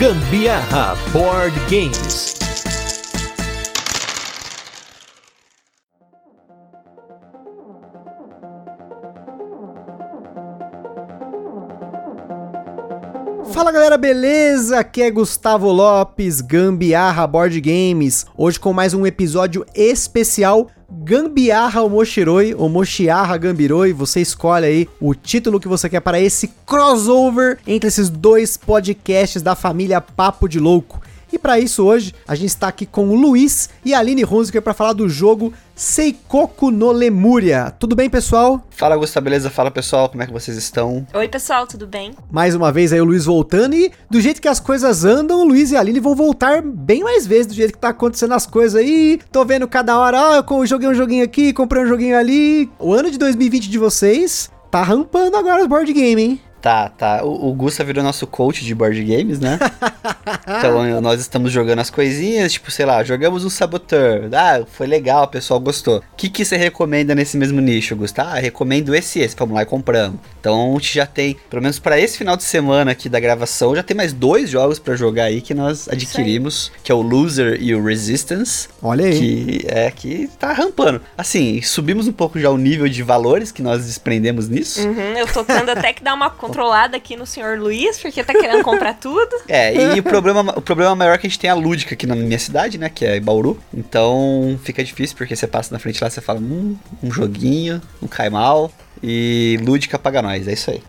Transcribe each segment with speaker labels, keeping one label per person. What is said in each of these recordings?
Speaker 1: Gambiarra Board Games.
Speaker 2: Fala galera, beleza? Aqui é Gustavo Lopes, Gambiarra Board Games. Hoje com mais um episódio especial Gambiarra Omoshiroi, Omoshiarra Gambiroi. Você escolhe aí o título que você quer para esse crossover entre esses dois podcasts da família Papo de Louco. E para isso hoje a gente está aqui com o Luiz e a Aline Hunziker para falar do jogo Seikoku no Lemuria. Tudo bem, pessoal?
Speaker 3: Fala, Gustavo, beleza? Fala, pessoal, como é que vocês estão?
Speaker 4: Oi, pessoal, tudo bem?
Speaker 2: Mais uma vez aí o Luiz voltando e do jeito que as coisas andam, o Luiz e a Aline vão voltar bem mais vezes do jeito que tá acontecendo as coisas aí. Tô vendo cada hora, ó, eu joguei um joguinho aqui, comprei um joguinho ali. O ano de 2020 de vocês tá rampando agora os board game, hein?
Speaker 3: Tá, tá. O, o Gusta virou nosso coach de board games, né? então nós estamos jogando as coisinhas, tipo, sei lá, jogamos um Saboteur. Ah, foi legal, o pessoal gostou. O que, que você recomenda nesse mesmo nicho, Gusta? Ah, recomendo esse e esse. Vamos lá e compramos. Então a gente já tem, pelo menos para esse final de semana aqui da gravação, já tem mais dois jogos para jogar aí que nós adquirimos, que é o Loser e o Resistance.
Speaker 2: Olha aí.
Speaker 3: Que é que tá rampando. Assim, subimos um pouco já o nível de valores que nós desprendemos nisso.
Speaker 4: Uhum, eu tô tendo até que dar uma controlada aqui no senhor Luiz, porque tá querendo comprar tudo.
Speaker 3: É, e o problema, o problema maior é que a gente tem a lúdica aqui na minha cidade, né? Que é Bauru. Então fica difícil, porque você passa na frente lá você fala, hum, um joguinho, não cai mal. E Lúdica paga nós, é isso aí.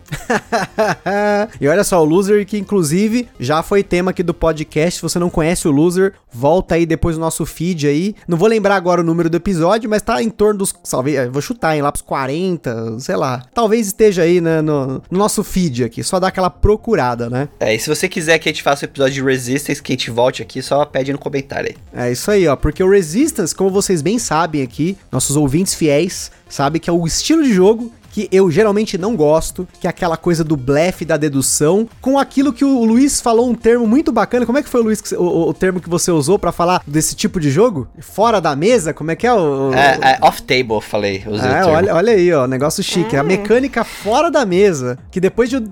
Speaker 2: e olha só, o Loser, que inclusive já foi tema aqui do podcast. Se você não conhece o Loser, volta aí depois no nosso feed aí. Não vou lembrar agora o número do episódio, mas tá em torno dos. Salve, vou chutar, em lá pros 40, sei lá. Talvez esteja aí né, no, no, nosso feed aqui. Só dá aquela procurada, né?
Speaker 3: É, e se você quiser que a gente faça o um episódio de Resistance, que a gente volte aqui, só pede no comentário
Speaker 2: aí. É isso aí, ó. Porque o Resistance, como vocês bem sabem aqui, nossos ouvintes fiéis, sabe que é o estilo de jogo que eu geralmente não gosto, que é aquela coisa do blefe da dedução, com aquilo que o Luiz falou um termo muito bacana. Como é que foi, Luiz, o, o termo que você usou para falar desse tipo de jogo? Fora da mesa? Como é que é o.
Speaker 3: É, é off-table, falei.
Speaker 2: É, olha, olha aí, ó, negócio chique. Hum. A mecânica fora da mesa. Que depois de.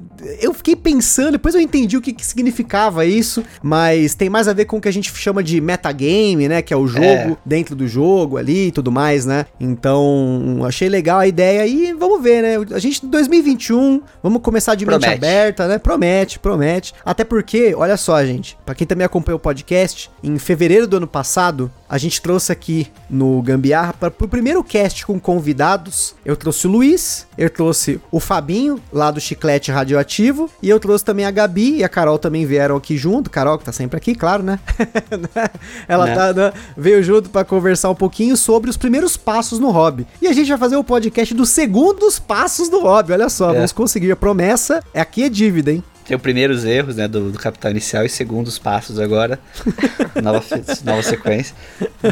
Speaker 2: Eu fiquei pensando, depois eu entendi o que, que significava isso, mas tem mais a ver com o que a gente chama de metagame, né? Que é o jogo é. dentro do jogo ali e tudo mais, né? Então, achei legal a ideia e vamos ver ver, né? A gente, 2021, vamos começar de promete. mente aberta, né? Promete, promete. Até porque, olha só, gente, para quem também acompanhou o podcast, em fevereiro do ano passado, a gente trouxe aqui no Gambiarra para o primeiro cast com convidados. Eu trouxe o Luiz, eu trouxe o Fabinho, lá do Chiclete Radioativo, e eu trouxe também a Gabi e a Carol também vieram aqui junto. Carol, que tá sempre aqui, claro, né? Ela né? Tá, né? veio junto para conversar um pouquinho sobre os primeiros passos no hobby. E a gente vai fazer o podcast dos segundos passos do hobby. Olha só, é. vamos conseguir a promessa. É aqui é dívida, hein?
Speaker 3: Tem os primeiros erros, né, do, do capital inicial e segundos passos agora. nova, nova sequência.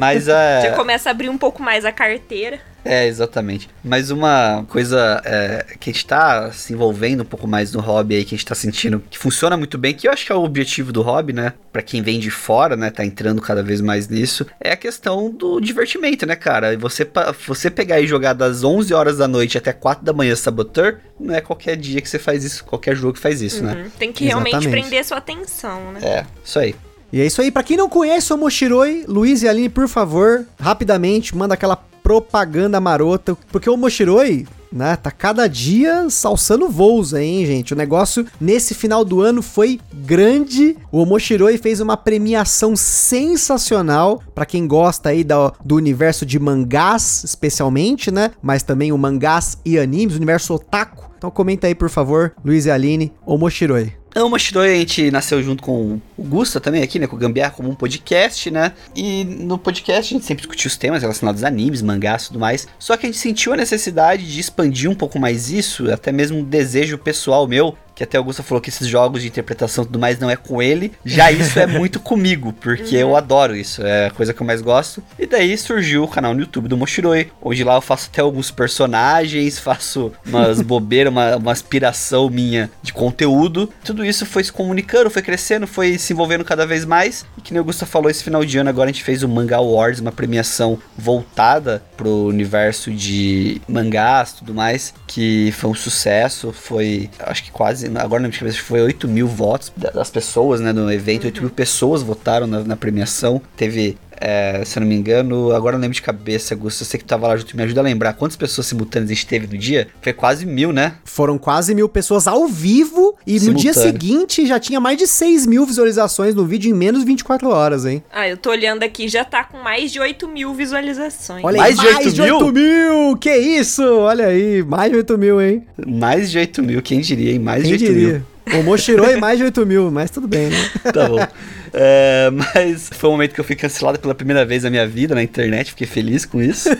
Speaker 3: Mas a.
Speaker 4: Uh... Já começa a abrir um pouco mais a carteira.
Speaker 3: É, exatamente. Mas uma coisa é, que a gente tá se envolvendo um pouco mais no hobby aí, que a gente tá sentindo que funciona muito bem, que eu acho que é o objetivo do hobby, né? Pra quem vem de fora, né? Tá entrando cada vez mais nisso, é a questão do divertimento, né, cara? Você, você pegar e jogar das 11 horas da noite até 4 da manhã Saboteur, não é qualquer dia que você faz isso, qualquer jogo que faz isso, né? uhum.
Speaker 4: né? Tem que realmente Exatamente. prender sua atenção, né?
Speaker 3: É, isso aí.
Speaker 2: E é isso aí. Para quem não conhece o Moshiroi, Luiz e Aline, por favor, rapidamente, manda aquela propaganda marota, porque o Moshiroi, né, tá cada dia salsando voos aí, hein, gente. O negócio nesse final do ano foi grande. O Moshiroi fez uma premiação sensacional para quem gosta aí do, do universo de mangás, especialmente, né? Mas também o mangás e animes, o universo otaku. Então comenta aí, por favor, Luiz e Aline, o Moshiroi.
Speaker 3: Não, o Moshiroi a gente nasceu junto com o Gusta também aqui, né? Com o Gambiarra como um podcast, né? E no podcast a gente sempre discutiu os temas relacionados a animes, mangás e tudo mais. Só que a gente sentiu a necessidade de expandir um pouco mais isso, até mesmo um desejo pessoal meu que até Augusta falou que esses jogos de interpretação e tudo mais não é com ele. Já isso é muito comigo, porque eu adoro isso, é a coisa que eu mais gosto. E daí surgiu o canal no YouTube do Moshiroi, onde lá eu faço até alguns personagens, faço umas bobeiras, uma, uma aspiração minha de conteúdo. Tudo isso foi se comunicando, foi crescendo, foi se envolvendo cada vez mais. E que nem o Augusta falou, esse final de ano agora a gente fez o Manga Awards, uma premiação voltada pro universo de mangás e tudo mais. Que foi um sucesso, foi, acho que quase, agora não me lembro, foi 8 mil votos das pessoas, né, no evento, 8 mil pessoas votaram na, na premiação, teve é, se eu não me engano, agora não lembro de cabeça, Augusto. Eu sei que tu tava lá junto, me ajuda a lembrar. Quantas pessoas simultâneas a gente teve no dia? Foi quase mil, né?
Speaker 2: Foram quase mil pessoas ao vivo e no dia seguinte já tinha mais de 6 mil visualizações no vídeo em menos de 24 horas, hein?
Speaker 4: Ah, eu tô olhando aqui, já tá com mais de 8 mil visualizações.
Speaker 2: Olha
Speaker 3: mais
Speaker 2: aí,
Speaker 3: de 8
Speaker 2: mais de
Speaker 3: mil?
Speaker 2: 8 mil! Que isso? Olha aí, mais de 8 mil, hein?
Speaker 3: Mais de 8 mil, quem diria, hein? Mais
Speaker 2: Quem
Speaker 3: de 8
Speaker 2: diria? O Moshiroi mais de 8 mil, mas tudo bem, né?
Speaker 3: mil. Tá bom. É, mas foi um momento que eu fui cancelado pela primeira vez na minha vida na internet, fiquei feliz com isso.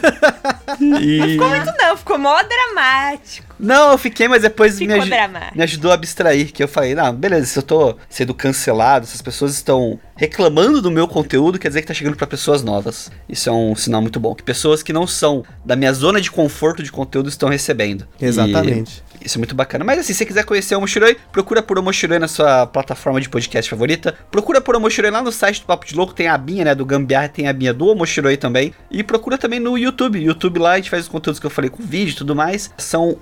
Speaker 3: E...
Speaker 4: Ficou muito não, ficou mó dramático.
Speaker 3: Não, eu fiquei, mas depois me,
Speaker 4: dramático.
Speaker 3: me ajudou a abstrair. Que eu falei, não, beleza, se eu tô sendo cancelado, se as pessoas estão reclamando do meu conteúdo, quer dizer que tá chegando pra pessoas novas. Isso é um sinal muito bom. Que pessoas que não são da minha zona de conforto de conteúdo estão recebendo. E
Speaker 2: Exatamente.
Speaker 3: isso é muito bacana. Mas assim, se você quiser conhecer o Moshiroi, procura por Omoshiroi na sua plataforma de podcast favorita. Procura por Omoshiroi lá no site do Papo de Louco, tem a abinha, né, do Gambiarra, tem a abinha do Omoshiroi também. E procura também no YouTube. YouTube lá a gente faz os conteúdos que eu falei com vídeo e tudo mais. São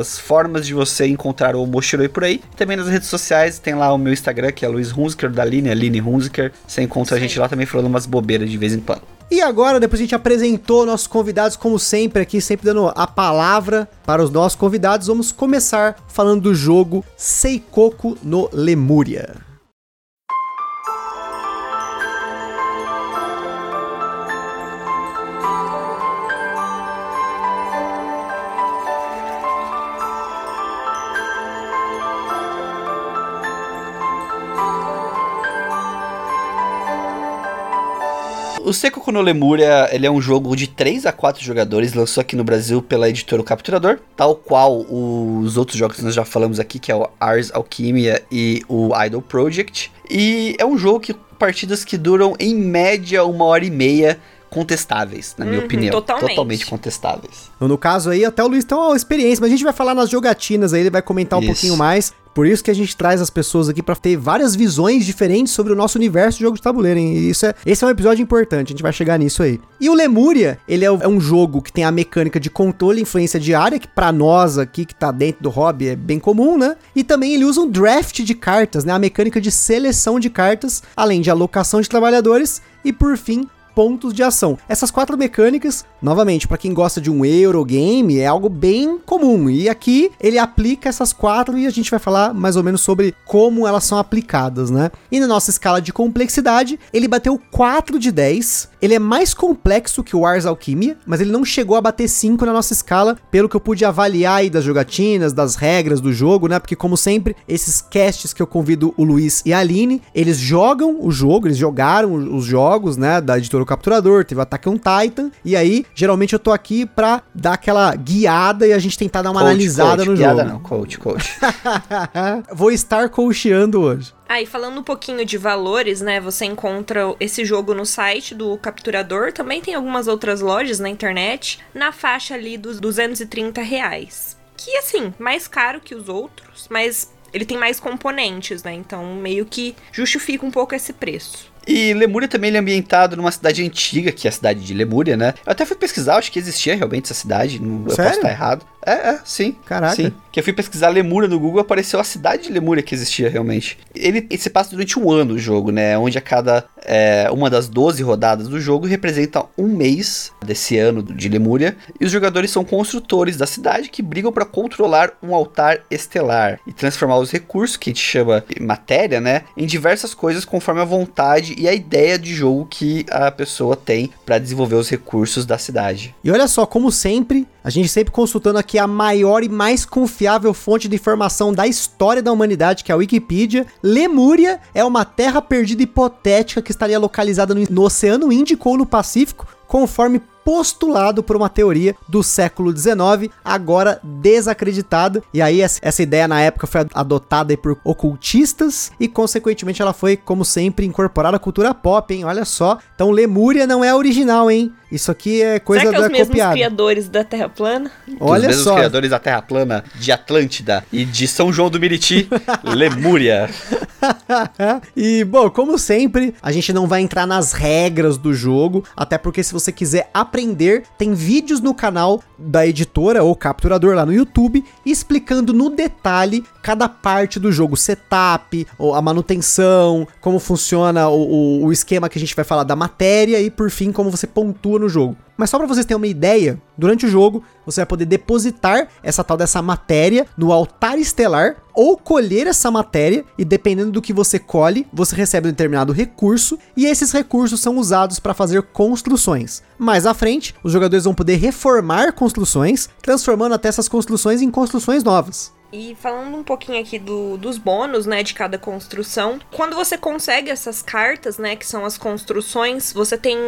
Speaker 3: as formas de você encontrar o Omoshiroi por aí. Também nas redes sociais tem lá o meu Instagram, que é Luiz Hunziker, da Aline, Aline Hunziker. Você encontra a gente lá também falando umas bobeiras de vez em quando.
Speaker 2: E agora, depois a gente apresentou nossos convidados, como sempre, aqui, sempre dando a palavra para os nossos convidados, vamos começar falando do jogo Seikoku no Lemuria.
Speaker 3: O Seikoku no Lemuria, ele é um jogo de 3 a 4 jogadores, lançou aqui no Brasil pela editora Capturador, tal qual os outros jogos que nós já falamos aqui, que é o Ars Alchemia e o Idol Project. E é um jogo que partidas que duram em média uma hora e meia contestáveis, na minha
Speaker 4: Uhum,
Speaker 3: opinião.
Speaker 4: totalmente.
Speaker 3: contestáveis.
Speaker 2: Então, no caso aí, até o Luiz tem uma experiência, mas a gente vai falar nas jogatinas aí, ele vai comentar um
Speaker 3: Isso.
Speaker 2: pouquinho mais. Por isso que a gente traz as pessoas aqui pra ter várias visões diferentes sobre o nosso universo de jogo de tabuleiro, hein? E isso é, esse é um episódio importante, a gente vai chegar nisso aí. E o Lemuria, ele é, é um jogo que tem a mecânica de controle e influência diária, que pra nós aqui que tá dentro do hobby é bem comum, né? E também ele usa um draft de cartas, né? A mecânica de seleção de cartas, além de alocação de trabalhadores e por fim pontos de ação. Essas quatro mecânicas, novamente, pra quem gosta de um Eurogame, é algo bem comum. E aqui ele aplica essas quatro e a gente vai falar mais ou menos sobre como elas são aplicadas, né? E na nossa escala de complexidade, ele bateu 4 de 10. Ele é mais complexo que o Ars Alchemia, mas ele não chegou a bater 5 na nossa escala, pelo que eu pude avaliar aí das jogatinas, das regras do jogo, né? Porque como sempre, esses casts que eu convido o Luiz e a Aline, eles jogam o jogo, eles jogaram os jogos, né, da editora O Capturador, teve o Attack on Titan, e aí, geralmente eu tô aqui pra dar aquela guiada e a gente tentar dar uma
Speaker 3: Coach,
Speaker 2: analisada
Speaker 3: coach,
Speaker 2: no
Speaker 3: piada
Speaker 2: jogo.
Speaker 3: não, coach, coach.
Speaker 2: Vou estar coachando hoje.
Speaker 4: Ah, e falando um pouquinho de valores, né? Você encontra esse jogo no site do Capturador. Também tem algumas outras lojas na internet. Na faixa ali dos 230 reais. Que, assim, mais caro que os outros, mas ele tem mais componentes, né? Então, meio que justifica um pouco esse preço.
Speaker 3: E Lemúria também ele é ambientado numa cidade antiga, que é a cidade de Lemúria, né? Eu até fui pesquisar, acho que existia realmente essa cidade, não, eu posso estar errado. É, é, sim.
Speaker 2: Caraca.
Speaker 3: Sim. Que eu fui pesquisar Lemúria no Google, apareceu a cidade de Lemúria que existia realmente. Ele, ele se passa durante um ano o jogo, né? Onde a cada é, uma das 12 rodadas do jogo representa um mês desse ano de Lemúria. E os jogadores são construtores da cidade que brigam para controlar um altar estelar e transformar os recursos, que a gente chama de matéria, né? Em diversas coisas conforme a vontade e a ideia de jogo que a pessoa tem para desenvolver os recursos da cidade.
Speaker 2: E olha só, como sempre, a gente sempre consultando aqui a maior e mais confiável fonte de informação da história da humanidade, que é a Wikipedia. Lemúria é uma terra perdida hipotética que estaria localizada no, no Oceano Índico ou no Pacífico, conforme postulado por uma teoria do século XIX, agora desacreditada. E aí essa ideia na época foi adotada por ocultistas e consequentemente ela foi, como sempre, incorporada à cultura pop, hein? Olha só. Então Lemúria não é original, hein? Isso aqui é coisa
Speaker 4: Será que é
Speaker 2: da
Speaker 4: os mesmos
Speaker 2: copiada.
Speaker 4: criadores da Terra plana?
Speaker 2: Olha
Speaker 3: os mesmos
Speaker 2: só.
Speaker 3: criadores da Terra plana, de Atlântida e de São João do Meriti, Lemúria.
Speaker 2: e, bom, como sempre, a gente não vai entrar nas regras do jogo, até porque se você quiser aprender, tem vídeos no canal da editora ou capturador lá no YouTube explicando no detalhe cada parte do jogo, setup, a manutenção, como funciona o, o, o esquema que a gente vai falar da matéria e por fim como você pontua no jogo. Mas só para vocês terem uma ideia, durante o jogo você vai poder depositar essa tal dessa matéria no altar estelar ou colher essa matéria e dependendo do que você colhe, você recebe um determinado recurso e esses recursos são usados para fazer construções. Mais à frente, os jogadores vão poder reformar construções, transformando até essas construções em construções novas.
Speaker 4: E falando um pouquinho aqui do, dos bônus, né, de cada construção, quando você consegue essas cartas, né, que são as construções, você tem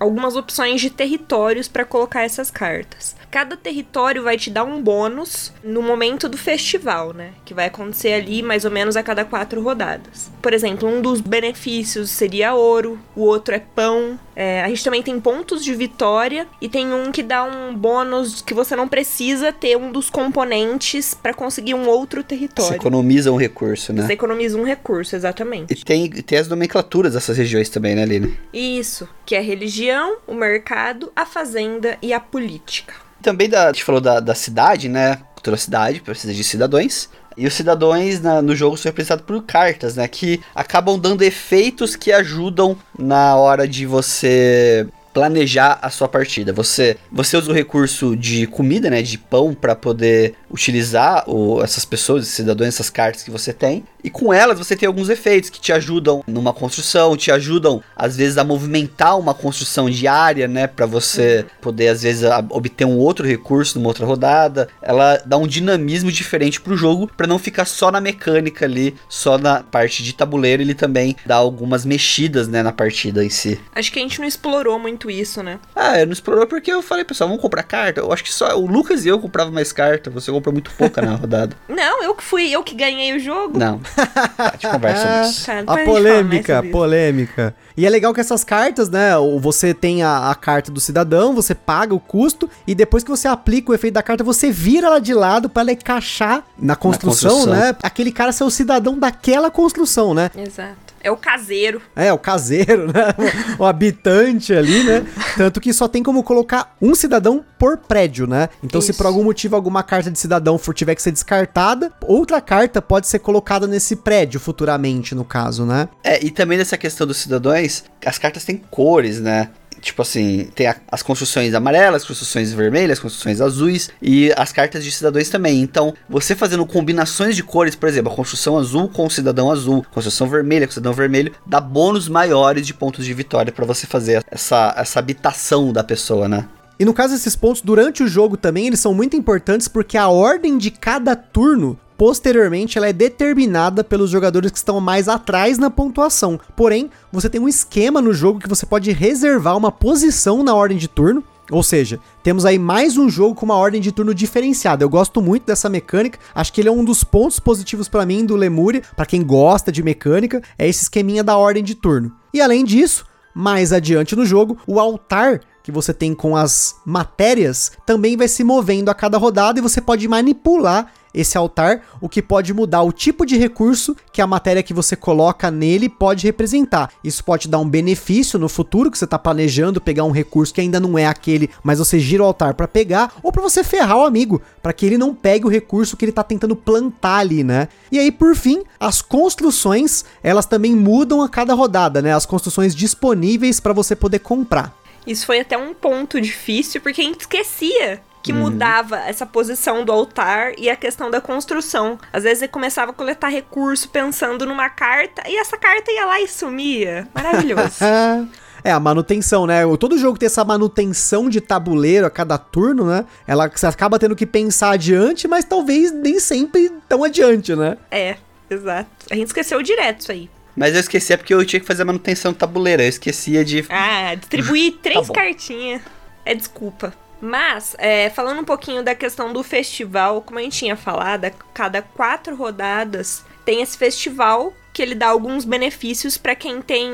Speaker 4: algumas opções de territórios para colocar essas cartas. Cada território vai te dar um bônus no momento do festival, né, que vai acontecer ali mais ou menos a cada quatro rodadas. Por exemplo, um dos benefícios seria ouro, o outro é pão. É, a gente também tem pontos de vitória e tem um que dá um bônus que você não precisa ter um dos componentes para conseguir um outro território. Você
Speaker 3: economiza um recurso, né?
Speaker 4: Você economiza um recurso, exatamente.
Speaker 3: E tem, tem as nomenclaturas dessas regiões também, né, Lina?
Speaker 4: Isso, que é a religião, o mercado, a fazenda e a política.
Speaker 3: Também da, a gente falou da, da cidade, né? Toda cidade precisa de cidadãos. E os cidadãos na, no jogo são representados por cartas, né? Que acabam dando efeitos que ajudam na hora de você planejar a sua partida. Você, você usa o recurso de comida, né, de pão, para poder utilizar o, essas pessoas, esses cidadãos, essas cartas que você tem. E com elas você tem alguns efeitos que te ajudam numa construção, te ajudam às vezes a movimentar uma construção diária, né, para você poder às vezes a, obter um outro recurso numa outra rodada. Ela dá um dinamismo diferente pro jogo para não ficar só na mecânica ali, só na parte de tabuleiro, ele também dá algumas mexidas, né, na partida em si.
Speaker 4: Acho que a gente não explorou muito isso, né?
Speaker 3: Ah, eu não explorou porque eu falei, pessoal, vamos comprar carta. Eu acho que só o Lucas e eu comprava mais carta, você comprou muito pouca na rodada.
Speaker 4: Não, eu que fui, eu que ganhei o jogo.
Speaker 3: Não. Tá, a gente conversa isso.
Speaker 2: Tá, a polêmica, polêmica. E é legal que essas cartas, né? Você tem a, a, carta do cidadão, você paga o custo, e depois que você aplica o efeito da carta, você vira ela de lado para ela encaixar na construção, na construção, né? Aquele cara ser o cidadão daquela construção, né?
Speaker 4: Exato. É o caseiro.
Speaker 2: É, o caseiro, né? o habitante ali, né? Tanto que só tem como colocar um cidadão por prédio, né? Então, Isso. se por algum motivo alguma carta de cidadão for tiver que ser descartada, outra carta pode ser colocada nesse prédio futuramente, no caso, né?
Speaker 3: É, e também nessa questão dos cidadãos, as cartas têm cores, né? Tipo assim, tem a, as construções amarelas, construções vermelhas, construções azuis e as cartas de cidadãos também. Então, você fazendo combinações de cores, por exemplo, a construção azul com o cidadão azul, construção vermelha com o cidadão vermelho, dá bônus maiores de pontos de vitória para você fazer essa, essa habitação da pessoa, né?
Speaker 2: E no caso desses pontos, durante o jogo também, eles são muito importantes porque a ordem de cada turno posteriormente ela é determinada pelos jogadores que estão mais atrás na pontuação. Porém, você tem um esquema no jogo que você pode reservar uma posição na ordem de turno. Ou seja, temos aí mais um jogo com uma ordem de turno diferenciada. Eu gosto muito dessa mecânica. Acho que ele é um dos pontos positivos para mim do Lemuria, para quem gosta de mecânica, é esse esqueminha da ordem de turno. E além disso, mais adiante no jogo, o altar que você tem com as matérias também vai se movendo a cada rodada e você pode manipular esse altar, o que pode mudar o tipo de recurso que a matéria que você coloca nele pode representar. Isso pode dar um benefício no futuro que você está planejando pegar um recurso que ainda não é aquele, mas você gira o altar para pegar, ou para você ferrar o amigo, para que ele não pegue o recurso que ele está tentando plantar ali, né? E aí, por fim, as construções, elas também mudam a cada rodada, né? As construções disponíveis para você poder comprar.
Speaker 4: Isso foi até um ponto difícil, porque a gente esquecia que uhum. mudava essa posição do altar e a questão da construção. Às vezes ele começava a coletar recurso pensando numa carta e essa carta ia lá e sumia. Maravilhoso.
Speaker 2: É, a manutenção, né? Todo jogo tem essa manutenção de tabuleiro a cada turno, né? Ela você acaba tendo que pensar adiante, mas talvez nem sempre tão adiante, né?
Speaker 4: É, exato. A gente esqueceu direto isso aí.
Speaker 3: Mas eu esqueci é porque eu tinha que fazer a manutenção do tabuleiro. Eu esquecia de.
Speaker 4: Ah, distribuir três tá cartinhas. É desculpa. Mas, é, falando um pouquinho da questão do festival, como a gente tinha falado, a cada quatro rodadas tem esse festival que ele dá alguns benefícios para quem tem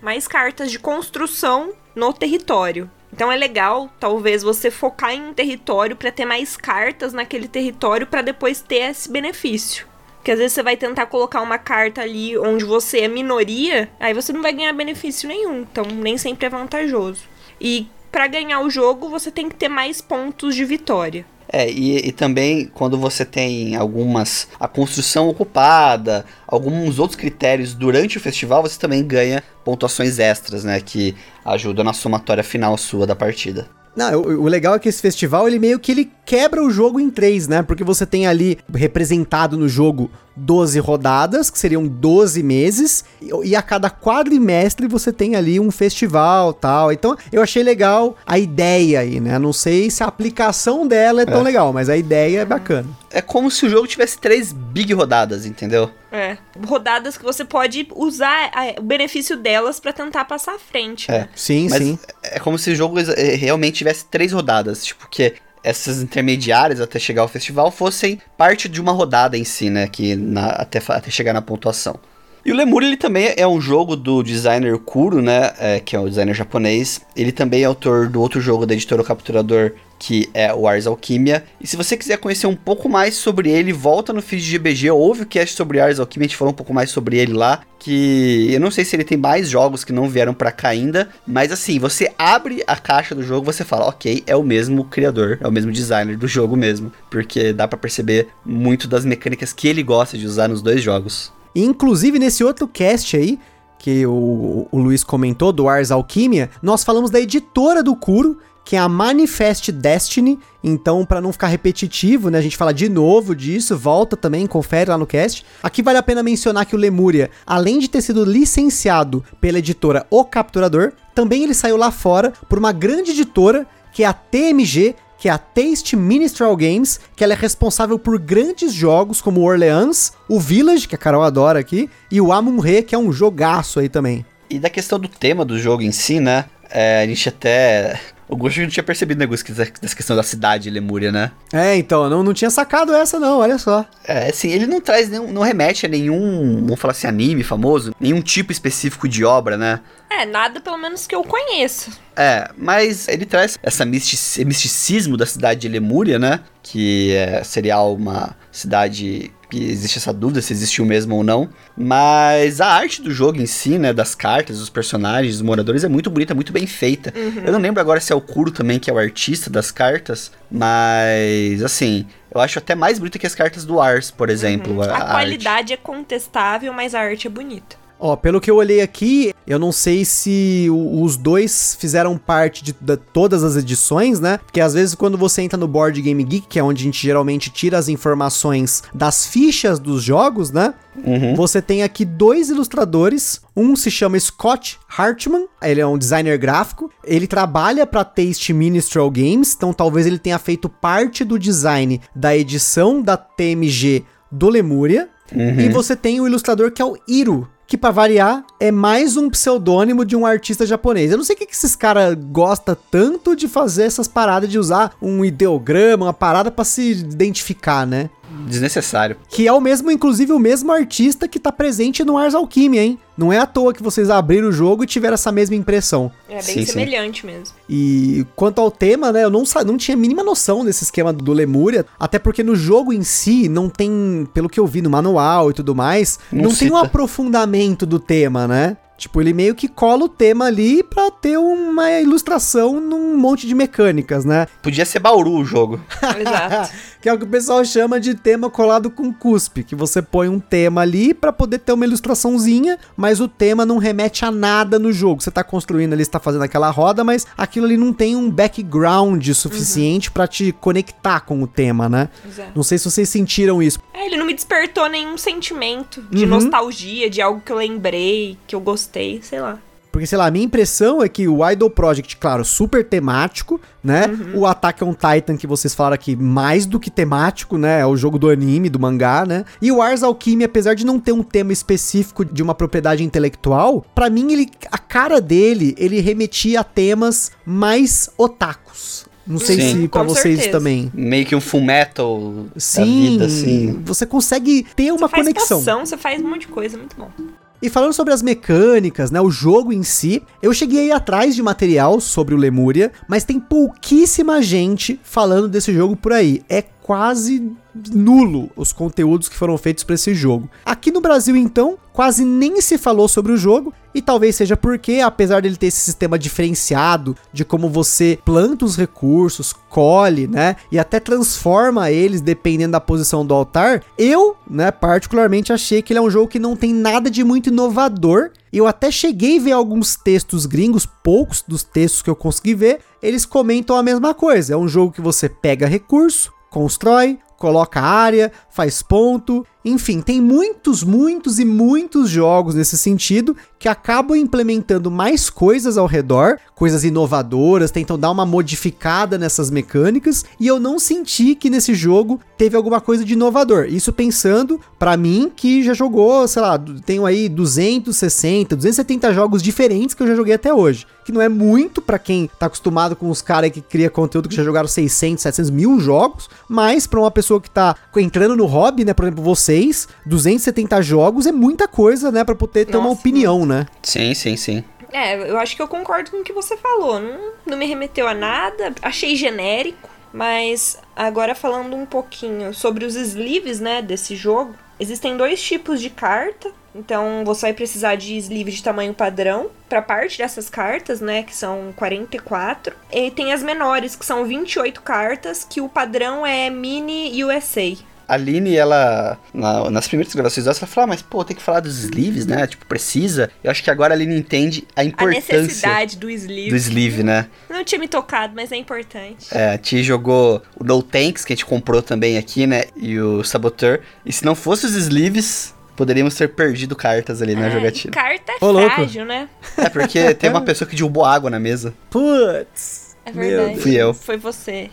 Speaker 4: mais cartas de construção no território. Então é legal, talvez, você focar em um território para ter mais cartas naquele território para depois ter esse benefício. Porque às vezes você vai tentar colocar uma carta ali onde você é minoria, aí você não vai ganhar benefício nenhum. Então nem sempre é vantajoso. E para ganhar o jogo você tem que ter mais pontos de vitória.
Speaker 3: É, e, e, também quando você tem algumas. a construção ocupada, alguns outros critérios durante o festival, você também ganha pontuações extras, né? Que ajudam na somatória final sua da partida.
Speaker 2: Não, o, o, legal é que esse festival, ele meio que ele quebra o jogo em três, né? Porque você tem ali representado no jogo 12 rodadas, que seriam 12 meses, e a cada quadrimestre você tem ali um festival tal. Então eu achei legal a ideia aí, né? Não sei se a aplicação dela é tão é. legal, mas a ideia é bacana.
Speaker 3: É como se o jogo tivesse três big rodadas, entendeu?
Speaker 4: É. Rodadas que você pode usar o benefício delas para tentar passar à frente.
Speaker 3: É.
Speaker 4: Né?
Speaker 2: Sim, mas sim.
Speaker 3: É como se o jogo eh, realmente tivesse três rodadas. Tipo, que essas intermediárias até chegar ao festival fossem parte de uma rodada em si, né? Que na, até, até chegar na pontuação. E o Lemur, ele também é um jogo do designer Kuro, né? É, que é o designer japonês. Ele também é autor do outro jogo da editora O Capturador, que é o Ars Alquimia. E se você quiser conhecer um pouco mais sobre ele, volta no feed de GBG, ouve o cast sobre Ars Alquimia, a gente falou um pouco mais sobre ele lá, que eu não sei se ele tem mais jogos que não vieram para cá ainda, mas assim, você abre a caixa do jogo, você fala, OK, é o mesmo criador, é o mesmo designer do jogo mesmo, porque dá para perceber muito das mecânicas que ele gosta de usar nos dois jogos.
Speaker 2: Inclusive nesse outro cast aí, que o, o Luiz comentou, do Ars Alquimia, nós falamos da editora do Kuro, que é a Manifest Destiny. Então, para não ficar repetitivo, né, a gente fala de novo disso, volta também, confere lá no cast. Aqui vale a pena mencionar que o Lemuria, além de ter sido licenciado pela editora O Capturador, também ele saiu lá fora por uma grande editora, que é a TMG, que é a Taste Ministerial Games, que ela é responsável por grandes jogos como Orleans, o Village, que a Carol adora aqui, e o Amun-Re, que é um jogaço aí também.
Speaker 3: E da questão do tema do jogo em si, né? É, a gente até o Ghost não tinha percebido, né, Gus, dessa questão da cidade Lemúria, né?
Speaker 2: É, então, não, não tinha sacado essa não, olha só.
Speaker 3: É, assim, ele não traz nenhum, não remete a nenhum, vamos falar assim, anime famoso, nenhum tipo específico de obra, né?
Speaker 4: É, nada pelo menos que eu conheço.
Speaker 3: É, mas ele traz essa mistic, misticismo da cidade de Lemúria, né? Que é, seria uma cidade que existe essa dúvida se existiu mesmo ou não. Mas a arte do jogo em si, né, das cartas, dos personagens, dos moradores, é muito bonita, muito bem feita. Uhum. Eu não lembro agora se é o Kuro também, que é o artista das cartas, mas, assim, eu acho até mais bonita que as cartas do Ars, por exemplo. Uhum.
Speaker 4: A, a, qualidade arte. é contestável, mas a arte é bonita.
Speaker 2: Ó, pelo que eu olhei aqui, eu não sei se os dois fizeram parte de, de, todas as edições, né? Porque às vezes quando você entra no Board Game Geek, que é onde a gente geralmente tira as informações das fichas dos jogos, né? Uhum. Você tem aqui dois ilustradores. Um se chama Scott Hartman, ele é um designer gráfico. Ele trabalha para Taste Ministerial Games, então talvez ele tenha feito parte do design da edição da TMG do Lemuria. Uhum. E você tem o ilustrador que é o Iro, que para variar é mais um pseudônimo de um artista japonês. Eu não sei o que, esses caras gostam tanto de fazer essas paradas de usar um ideograma, uma parada para se identificar, né?
Speaker 3: Desnecessário.
Speaker 2: Que é o mesmo, inclusive, o mesmo artista que tá presente no Ars Alchemy, hein? Não é à toa que vocês abriram o jogo e tiveram essa mesma impressão.
Speaker 4: É bem sim, semelhante sim. mesmo.
Speaker 2: E quanto ao tema, né, eu não, não tinha a mínima noção desse esquema do Lemúria, até porque no jogo em si não tem, pelo que eu vi no manual e tudo mais, não, não tem um aprofundamento do tema, né? Tipo, ele meio que cola o tema ali pra ter uma ilustração num monte de mecânicas, né?
Speaker 3: Podia ser Bauru o jogo.
Speaker 2: Exato. Que é o que o pessoal chama de tema colado com cuspe, que você põe um tema ali para poder ter uma ilustraçãozinha, mas o tema não remete a nada no jogo. Você tá construindo ali, está fazendo aquela roda, mas aquilo ali não tem um background suficiente uhum. para te conectar com o tema, né? Exato. Não sei se vocês sentiram isso.
Speaker 4: É, ele não me despertou nenhum sentimento de uhum. nostalgia, de algo que eu lembrei, que eu gostei, sei lá.
Speaker 2: Porque, sei lá, a minha impressão é que o Idol Project, claro, super temático, né? Uhum. O Attack on Titan, que vocês falaram aqui, mais do que temático, né? É o jogo do anime, do mangá, né? E o Ars Alchemy, apesar de não ter um tema específico de uma propriedade intelectual, para mim, ele, a cara dele, ele remetia a temas mais otakus. Não sei Sim, se para vocês certeza. também.
Speaker 3: Meio que um full metal Sim, da vida, assim.
Speaker 2: Você consegue ter uma
Speaker 4: você faz
Speaker 2: conexão.
Speaker 4: Poção, você faz um monte de coisa, muito bom.
Speaker 2: E falando sobre as mecânicas, né, o jogo em si, eu cheguei atrás de material sobre o Lemuria, mas tem pouquíssima gente falando desse jogo por aí. É quase nulo os conteúdos que foram feitos para esse jogo. Aqui no Brasil, então, quase nem se falou sobre o jogo, e talvez seja porque, apesar dele ter esse sistema diferenciado de como você planta os recursos, colhe, né, e até transforma eles dependendo da posição do altar, eu, né, particularmente achei que ele é um jogo que não tem nada de muito inovador. Eu até cheguei a ver alguns textos gringos, poucos dos textos que eu consegui ver, eles comentam a mesma coisa. É um jogo que você pega recurso, constrói, coloca área, faz ponto, enfim, tem muitos, muitos e muitos jogos nesse sentido que acabam implementando mais coisas ao redor, coisas inovadoras, tentam dar uma modificada nessas mecânicas, e eu não senti que nesse jogo teve alguma coisa de inovador. Isso pensando para mim que já jogou, sei lá, tenho aí 260, 270 jogos diferentes que eu já joguei até hoje, que não é muito para quem tá acostumado com os caras que cria conteúdo que já jogaram 600, 700 mil jogos, mas para uma pessoa que tá entrando no hobby, né, por exemplo, vocês, 270 jogos é muita coisa, né, para poder ter Nossa, uma opinião, né?
Speaker 3: Sim, sim, sim.
Speaker 4: É, eu acho que eu concordo com o que você falou. Não, não me remeteu a nada, achei genérico. Mas agora falando um pouquinho sobre os sleeves, né, desse jogo. Existem dois tipos de carta. Então você vai precisar de sleeve de tamanho padrão para parte dessas cartas, né, que são 44. E tem as menores, que são 28 cartas, que o padrão é mini USA.
Speaker 3: A Aline, ela, na, nas primeiras gravações dela, ela fala, ah, mas pô, tem que falar dos sleeves, né? Tipo, precisa. Eu acho que agora a Aline entende a importância. A
Speaker 4: necessidade do sleeve.
Speaker 3: Do sleeve, né?
Speaker 4: Não tinha me tocado, mas é importante.
Speaker 3: É, a Ti jogou o No Tanks, que a gente comprou também aqui, né? E o Saboteur. E se não fosse os sleeves, poderíamos ter perdido cartas ali na é, jogatina.
Speaker 4: Carta é Ô, frágil, louco. né?
Speaker 3: É, porque tem uma pessoa que derrubou água na mesa.
Speaker 2: Putz!
Speaker 4: É verdade.
Speaker 3: Meu, fui eu.
Speaker 4: Foi você.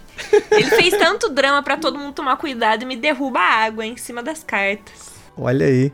Speaker 4: Ele fez tanto drama para todo mundo tomar cuidado e me derruba a água em cima das cartas.
Speaker 2: Olha aí.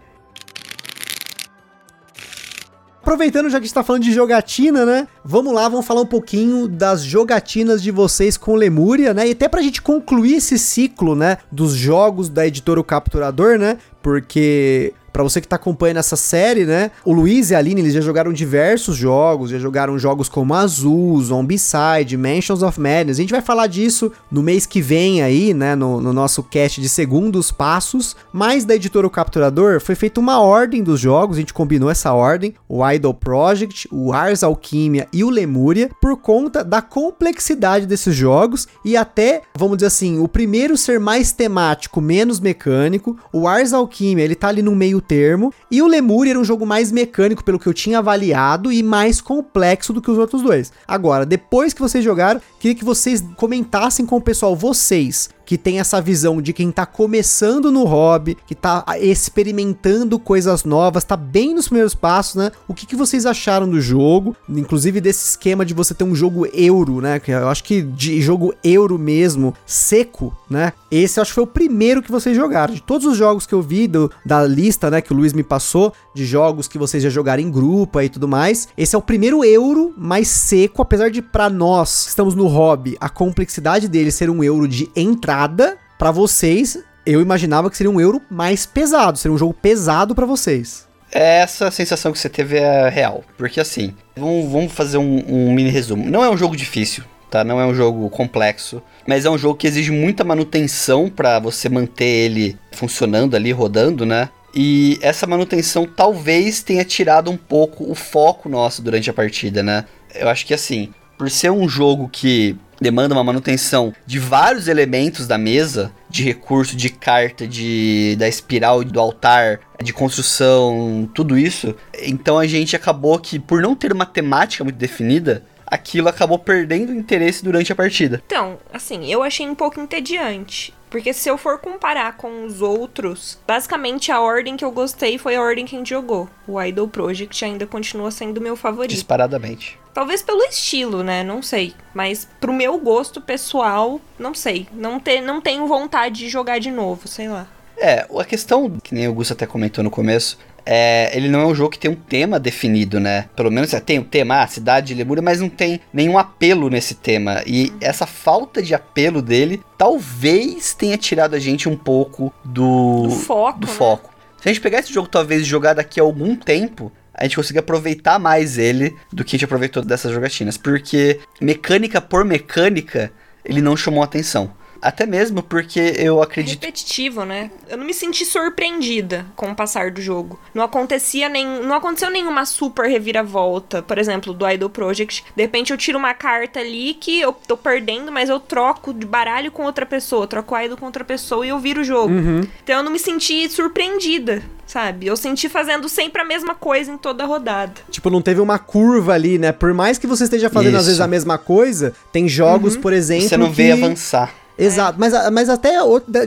Speaker 2: Aproveitando já que está falando de jogatina, né? Vamos lá, vamos falar um pouquinho das jogatinas de vocês com Lemúria, né? E até pra gente concluir esse ciclo, né, dos jogos da editora O Capturador, né? Porque para você que tá acompanhando essa série, né? O Luiz e a Aline, eles já jogaram diversos jogos, já jogaram jogos como Azul, Zombicide, Mansions of Madness. A gente vai falar disso no mês que vem aí, né? No, no nosso cast de segundos passos. Mas da editora O Capturador foi feita uma ordem dos jogos, a gente combinou essa ordem. O Idol Project, o Ars Alquimia e o Lemuria, por conta da complexidade desses jogos e até, vamos dizer assim, o primeiro ser mais temático, menos mecânico. O Ars Alquimia, ele tá ali no meio termo. E o Lemuria era um jogo mais mecânico, pelo que eu tinha avaliado, e mais complexo do que os outros dois. Agora, depois que vocês jogaram, queria que vocês comentassem com o pessoal, vocês, que tem essa visão de quem tá começando no hobby, que tá experimentando coisas novas, tá bem nos primeiros passos, né? O que, que vocês acharam do jogo? Inclusive desse esquema de você ter um jogo euro, né? Que eu acho que de jogo euro mesmo, seco, né? Esse eu acho que foi o primeiro que vocês jogaram. De todos os jogos que eu vi do, da lista, né, que o Luiz me passou, de jogos que vocês já jogaram em grupo e tudo mais, esse é o primeiro euro mais seco, apesar de para nós que estamos no hobby, a complexidade dele ser um euro de entrada nada para vocês. Eu imaginava que seria um euro mais pesado, seria um jogo pesado para vocês.
Speaker 3: Essa sensação que você teve é real. Porque assim, vamos, vamos fazer um, um mini resumo. Não é um jogo difícil, tá? Não é um jogo complexo, mas é um jogo que exige muita manutenção para você manter ele funcionando ali, rodando, né? E essa manutenção talvez tenha tirado um pouco o foco nosso durante a partida, né? Eu acho que assim, por ser um jogo que demanda uma manutenção de vários elementos da mesa, de recurso, de carta, de da espiral do altar, de construção, tudo isso. Então a gente acabou que por não ter uma temática muito definida, aquilo acabou perdendo interesse durante a partida.
Speaker 4: Então, assim, eu achei um pouco entediante. Porque se eu for comparar com os outros, basicamente a ordem que eu gostei foi a ordem que a gente jogou. O Idol Project ainda continua sendo meu favorito.
Speaker 3: Disparadamente.
Speaker 4: Talvez pelo estilo, né? Não sei. Mas pro meu gosto pessoal, não sei. Não, te, não tenho vontade de jogar de novo, sei lá.
Speaker 3: É, a questão, que nem o Augusto até comentou no começo, é, ele não é um jogo que tem um tema definido, né? Pelo menos é, tem o um tema, ah, cidade de Lemúria, mas não tem nenhum apelo nesse tema. E uhum. essa falta de apelo dele talvez tenha tirado a gente um pouco do,
Speaker 4: do foco.
Speaker 3: Do né? foco. Se a gente pegar esse jogo talvez e jogar daqui a algum tempo, a gente consiga aproveitar mais ele do que a gente aproveitou dessas jogatinas. Porque mecânica por mecânica, ele não chamou atenção. Até mesmo porque eu acredito.
Speaker 4: Repetitivo, né? Eu não me senti surpreendida com o passar do jogo. Não acontecia nem. Não aconteceu nenhuma super reviravolta. Por exemplo, do Idol Project. De repente eu tiro uma carta ali que eu tô perdendo, mas eu troco de baralho com outra pessoa. Troco Idol com outra pessoa e eu viro o jogo.
Speaker 2: Uhum.
Speaker 4: Então eu não me senti surpreendida. Sabe? Eu senti fazendo sempre a mesma coisa em toda a rodada.
Speaker 2: Tipo, não teve uma curva ali, né? Por mais que você esteja fazendo às
Speaker 3: Isso.
Speaker 2: vezes a mesma coisa, tem jogos, por exemplo.
Speaker 3: Você não
Speaker 2: que...
Speaker 3: vê avançar.
Speaker 2: Exato, mas, mas até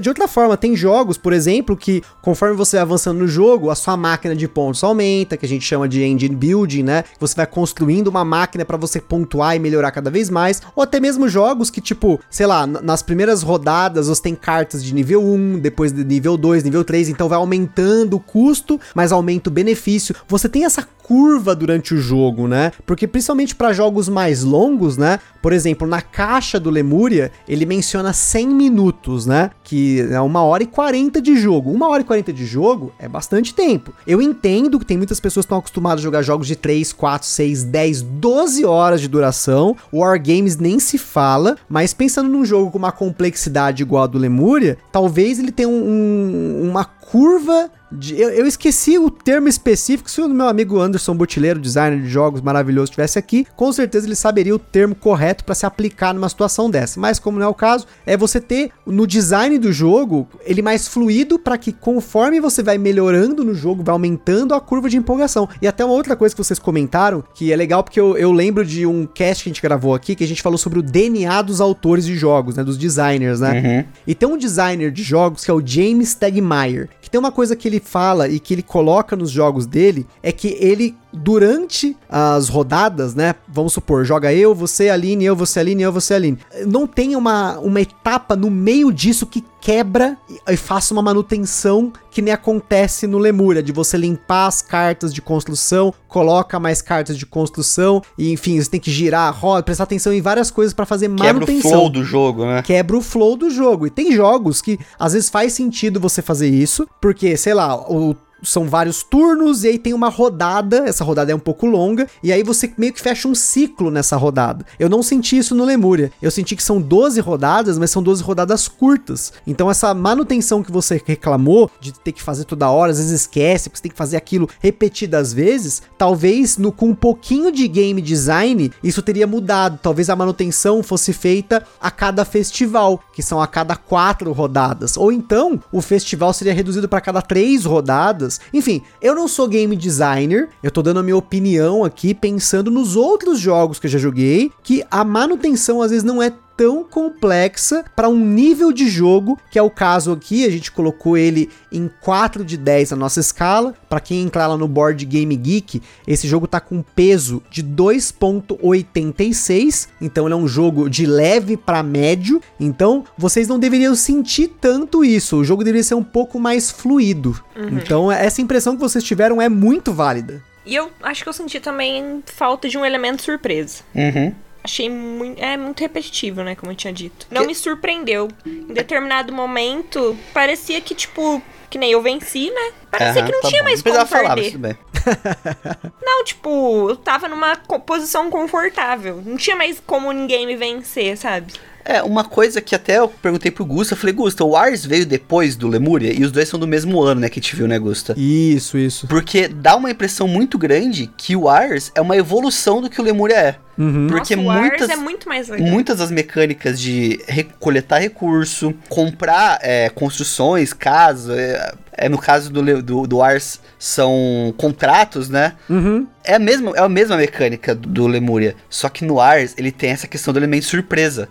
Speaker 2: de outra forma, tem jogos, por exemplo, que conforme você vai avançando no jogo, a sua máquina de pontos aumenta, que a gente chama de engine building, né? Você vai construindo uma máquina pra você pontuar e melhorar cada vez mais, ou até mesmo jogos que, tipo, sei lá, nas primeiras rodadas você tem cartas de nível 1, depois de nível 2, nível 3, então vai aumentando o custo, mas aumenta o benefício. Você tem essa curva durante o jogo, né? Porque principalmente para jogos mais longos, né? Por exemplo, na caixa do Lemuria, ele menciona 100 minutos, né? Que é uma hora e 40 de jogo. Uma hora e 40 de jogo é bastante tempo. Eu entendo que tem muitas pessoas que estão acostumadas a jogar jogos de 3, 4, 6, 10, 12 horas de duração. Wargames nem se fala, mas pensando num jogo com uma complexidade igual a do Lemuria, talvez ele tenha um- uma curva de- eu, eu esqueci o termo específico. Se o meu amigo Anderson Butileiro, designer de jogos maravilhoso, estivesse aqui, com certeza ele saberia o termo correto para se aplicar numa situação dessa. Mas como não é o caso, é você ter no design do jogo ele mais fluido para que conforme você vai melhorando no jogo, vai aumentando a curva de empolgação. E até uma outra coisa que vocês comentaram, que é legal porque eu, eu lembro de um cast que a gente gravou aqui, que a gente falou sobre o DNA dos autores de jogos, né, dos designers, né?
Speaker 3: Uhum.
Speaker 2: E tem um designer de jogos que é o James Tegmeyer, que tem uma coisa que ele fala e que ele coloca nos jogos dele, é que ele, durante as rodadas, né, vamos supor, joga eu, você, Aline, eu, você, Aline, eu, você, Aline, não tem uma, uma etapa no meio disso que quebra e, faça uma manutenção que nem acontece no Lemúria, de você limpar as cartas de construção, coloca mais cartas de construção, e enfim, você tem que girar a roda, prestar atenção em várias coisas para fazer
Speaker 3: Quebra o
Speaker 2: manutenção
Speaker 3: flow do jogo, né?
Speaker 2: quebra o flow do jogo. E tem jogos que às vezes faz sentido você fazer isso, porque, sei lá, o- são vários turnos e aí tem uma rodada, essa rodada é um pouco longa, e aí você meio que fecha um ciclo nessa rodada. Eu não senti isso no Lemúria. Eu senti que são 12 rodadas, mas são 12 rodadas curtas. Então essa manutenção que você reclamou de ter que fazer toda hora, às vezes esquece, porque você tem que fazer aquilo repetidas vezes, talvez no, com um pouquinho de game design isso teria mudado. Talvez a manutenção fosse feita a cada festival, que são a cada quatro rodadas. Ou então o festival seria reduzido para cada três rodadas. Enfim, eu não sou game designer, eu tô dando a minha opinião aqui pensando nos outros jogos que eu já joguei, que a manutenção às vezes não é tão complexa para um nível de jogo, que é o caso aqui, a gente colocou ele em 4 de 10 na nossa escala. Para quem entrar lá no Board Game Geek, esse jogo tá com peso de 2.86, então ele é um jogo de leve para médio. Então, vocês não deveriam sentir tanto isso. O jogo deveria ser um pouco mais fluido. Então, essa impressão que vocês tiveram é muito válida.
Speaker 4: E eu acho que eu senti também falta de um elemento surpresa.
Speaker 3: Uhum.
Speaker 4: Achei muito. É muito repetitivo, né? Como eu tinha dito. Não me surpreendeu. Em determinado momento, parecia que, tipo, que nem eu venci, né? Parecia
Speaker 3: Aham,
Speaker 4: que não
Speaker 3: tá
Speaker 4: tinha
Speaker 3: bom.
Speaker 4: mais
Speaker 3: Não
Speaker 4: como
Speaker 3: precisava falar, mas
Speaker 4: perder.
Speaker 3: tudo bem.
Speaker 4: Não, tipo, eu tava numa posição confortável. Não tinha mais como ninguém me vencer, sabe?
Speaker 3: É, uma coisa que até eu perguntei pro Gusta, eu falei, Gusta, o Ars veio depois do Lemuria e os dois são do mesmo ano, né, que a gente viu, né, Gusta?
Speaker 2: Isso, isso.
Speaker 3: Porque dá uma impressão muito grande que o Ars é uma evolução do que o Lemuria é.
Speaker 2: Uhum.
Speaker 3: Porque
Speaker 4: Nossa, o
Speaker 3: muitas,
Speaker 4: Ars é muito mais legal.
Speaker 3: muitas das mecânicas de coletar recurso, comprar é, construções, casas, é, é, no caso do, do, do Ars são contratos, né?
Speaker 2: Uhum.
Speaker 3: É a mesma, é a mesma mecânica do, do Lemuria, só que no Ars ele tem essa questão do elemento surpresa.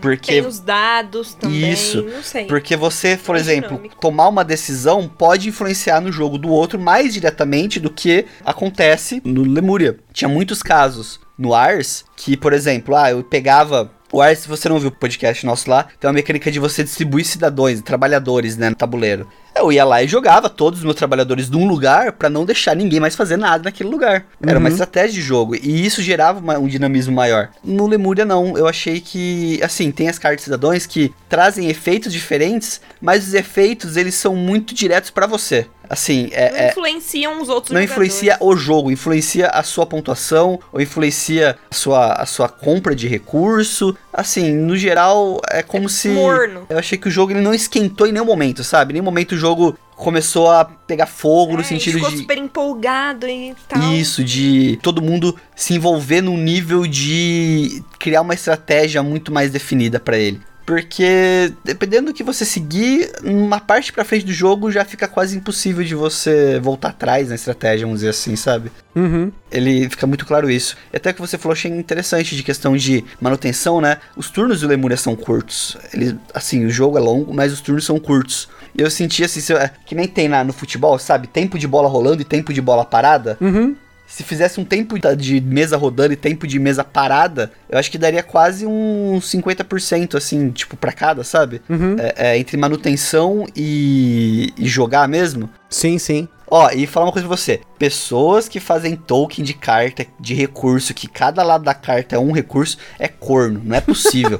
Speaker 3: Porque
Speaker 4: Tem os dados também.
Speaker 3: Isso,
Speaker 4: Não sei.
Speaker 3: porque você, por
Speaker 4: Mais
Speaker 3: exemplo,
Speaker 4: dinâmico.
Speaker 3: tomar uma decisão pode influenciar no jogo do outro mais diretamente do que acontece no Lemuria. Tinha muitos casos no Ars que, por exemplo, ah, eu pegava. O Ars, se você não viu o podcast nosso lá, tem uma mecânica de você distribuir cidadãos, trabalhadores, né, no tabuleiro. Eu ia lá e jogava todos os meus trabalhadores num lugar para não deixar ninguém mais fazer nada naquele lugar. Era uma
Speaker 2: Uhum.
Speaker 3: estratégia de jogo e isso gerava uma- um dinamismo maior. No Lemúria não, eu achei que, assim, tem as cartas cidadãos que trazem efeitos diferentes, mas os efeitos eles são muito diretos para você. Assim, é,
Speaker 4: Não
Speaker 3: é-
Speaker 4: influenciam os outros
Speaker 3: não
Speaker 4: jogadores.
Speaker 3: influencia o jogo, influencia a sua pontuação, ou influencia a sua, a sua compra de recurso. Assim, no geral, é como
Speaker 4: É
Speaker 3: se.
Speaker 4: morno.
Speaker 3: Eu achei que o jogo ele não esquentou em nenhum momento, sabe? Em nenhum momento o jogo começou a pegar fogo no
Speaker 4: É,
Speaker 3: sentido
Speaker 4: ficou
Speaker 3: de.
Speaker 4: super empolgado e tal.
Speaker 3: Isso, de todo mundo se envolver num nível de criar uma estratégia muito mais definida pra ele. Porque dependendo do que você seguir, uma parte pra frente do jogo já fica quase impossível de você voltar atrás na estratégia, vamos dizer assim, sabe?
Speaker 2: Uhum.
Speaker 3: Ele fica muito claro isso. E até que você falou, achei interessante de questão de manutenção, né? Os turnos do Lemúria são curtos. Ele, assim, o jogo é longo, mas os turnos são curtos. E eu senti assim, eu- que nem tem lá no futebol, sabe? Tempo de bola rolando e tempo de bola parada.
Speaker 2: Uhum.
Speaker 3: Se fizesse um tempo de mesa rodando e tempo de mesa parada, eu acho que daria quase uns 50%, assim, tipo, pra cada, sabe?
Speaker 2: Uhum.
Speaker 3: É, é, entre manutenção e, e jogar mesmo.
Speaker 2: Sim, sim.
Speaker 3: Ó, e falar uma coisa pra você. Pessoas que fazem token de carta, de recurso, que cada lado da carta é um recurso, é corno. Não é possível.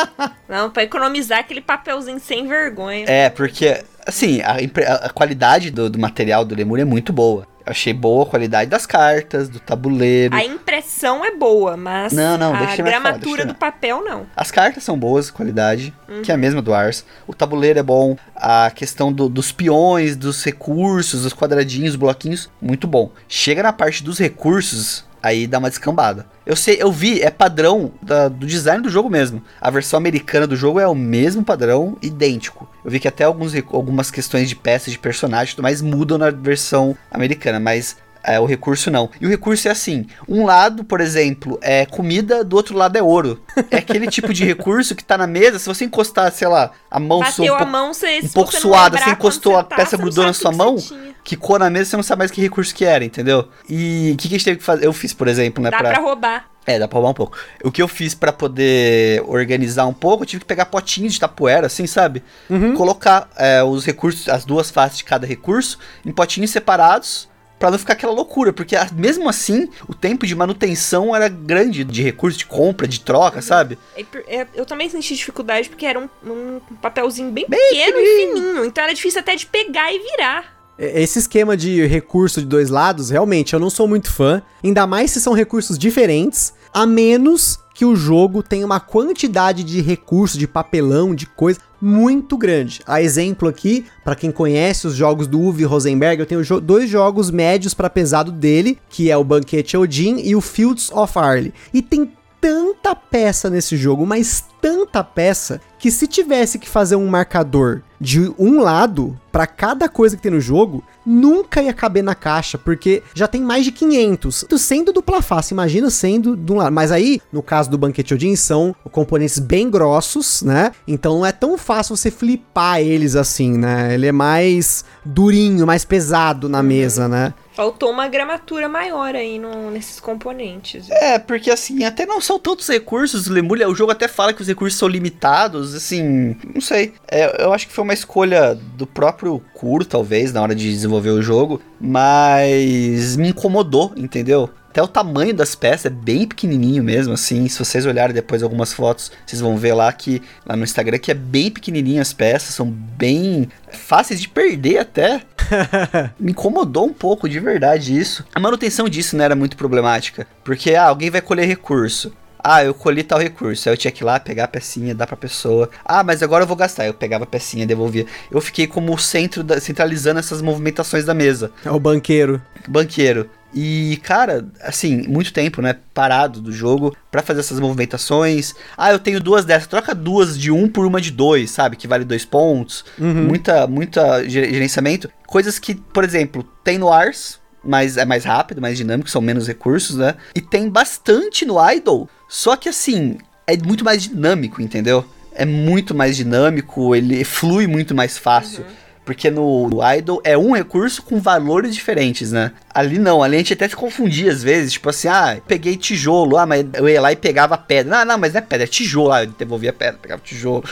Speaker 4: Não, pra economizar aquele papelzinho sem vergonha.
Speaker 3: é, porque, assim, a- a qualidade do, do material do Lemur é muito boa. Achei boa a qualidade das cartas, do tabuleiro.
Speaker 4: A impressão é boa, mas
Speaker 3: Não, não,
Speaker 4: a
Speaker 3: falar,
Speaker 4: gramatura
Speaker 3: eu
Speaker 4: do papel não.
Speaker 3: As cartas são boas, qualidade, que é a mesma do Ars. O tabuleiro é bom. A questão do- dos peões, dos recursos, dos quadradinhos, bloquinhos, muito bom. Chega na parte dos recursos, aí dá uma descambada. Eu sei, eu vi, é padrão da- do design do jogo mesmo. A versão americana do jogo é o mesmo padrão, idêntico. Eu vi que até alguns, algumas questões de peças de personagem mais mudam na versão americana, mas é, o recurso não. E o recurso é assim: um lado, por exemplo, é comida, do outro lado é ouro. É aquele tipo de recurso que tá na mesa, se você encostar, sei lá, a mão sua um
Speaker 4: a
Speaker 3: pouco,
Speaker 4: mão, você,
Speaker 3: um
Speaker 4: se
Speaker 3: pouco
Speaker 4: você
Speaker 3: suada,
Speaker 4: lembrar
Speaker 3: você encostou,
Speaker 4: quando
Speaker 3: a
Speaker 4: tá,
Speaker 3: peça
Speaker 4: você
Speaker 3: grudou na sua
Speaker 4: que
Speaker 3: mão,
Speaker 4: você tinha.
Speaker 3: quicou na mesa, você não sabe mais que recurso que era, entendeu? E o que, que a gente teve que fazer? Eu fiz, por exemplo, né?
Speaker 4: Dá pra roubar.
Speaker 3: É, dá pra roubar um pouco. O que eu fiz pra poder organizar um pouco, eu tive que pegar potinhos de tapoeira, assim, sabe? Colocar é, os recursos, as duas faces de cada recurso, em potinhos separados, pra não ficar aquela loucura. Porque ah, mesmo assim, o tempo de manutenção era grande, de recurso, de compra, de troca, sabe?
Speaker 4: É é, Eu também senti dificuldade porque era um, um papelzinho bem, pequeno e fininho. Então era difícil até de pegar e virar.
Speaker 2: É, Esse esquema de recurso de dois lados, realmente, eu não sou muito fã. Ainda mais se são recursos diferentes, a menos que o jogo tenha uma quantidade de recurso, de papelão, de coisa muito grande. A exemplo aqui, pra quem conhece os jogos do Uwe Rosenberg, eu tenho jo- dois jogos médios pra pesado dele, que é o Banquete Odin e o Fields of Arley. E tem tanta peça nesse jogo, mas tanta peça, que se tivesse que fazer um marcador de um lado pra cada coisa que tem no jogo, nunca ia caber na caixa, porque já tem mais de 500. Sendo dupla face, imagina sendo de um lado. Mas aí, no caso do Banquete Odin, são componentes bem grossos, né? Então não é tão fácil você flipar eles assim, né? Ele é mais durinho, mais pesado na mesa, né?
Speaker 4: Faltou uma gramatura maior aí no- nesses componentes.
Speaker 3: É, porque assim, até não são tantos recursos, Lemulha, o jogo até fala que os recursos são limitados, assim, não sei. É, eu acho que foi uma escolha do próprio Kuro, talvez, na hora de desenvolver o jogo, mas me incomodou, entendeu? Até o tamanho das peças é bem pequenininho mesmo, assim. Se vocês olharem depois algumas fotos, vocês vão ver lá que lá no Instagram que é bem pequenininho as peças, são bem fáceis de perder até. Me incomodou um pouco, de verdade, isso. A manutenção disso não era muito problemática. Porque, ah, alguém vai colher recurso. Ah, eu colhi tal recurso. Aí eu tinha que ir lá pegar a pecinha, dar pra pessoa. Ah, mas agora eu vou gastar. Eu pegava a pecinha, devolvia. Eu fiquei como o centro, da, centralizando essas movimentações da mesa.
Speaker 2: É o banqueiro.
Speaker 3: Banqueiro. E, cara, assim, muito tempo, né? Parado do jogo pra fazer essas movimentações. Ah, eu tenho duas dessas. Troca duas de um por uma de dois, sabe? Que vale dois pontos. Muita, muita ger- gerenciamento. Coisas que, por exemplo, tem no Ars, mas é mais rápido, mais dinâmico, são menos recursos, né? E tem bastante no Idol. Só que, assim, é muito mais dinâmico, entendeu? É muito mais dinâmico, ele flui muito mais fácil. Porque no Idol é um recurso com valores diferentes, né? Ali não, ali a gente até se confundia às vezes, tipo assim, ah, peguei tijolo, ah, mas eu ia lá e pegava pedra. Não, não, mas não é pedra, é tijolo, ah, eu devolvia a pedra, pegava tijolo.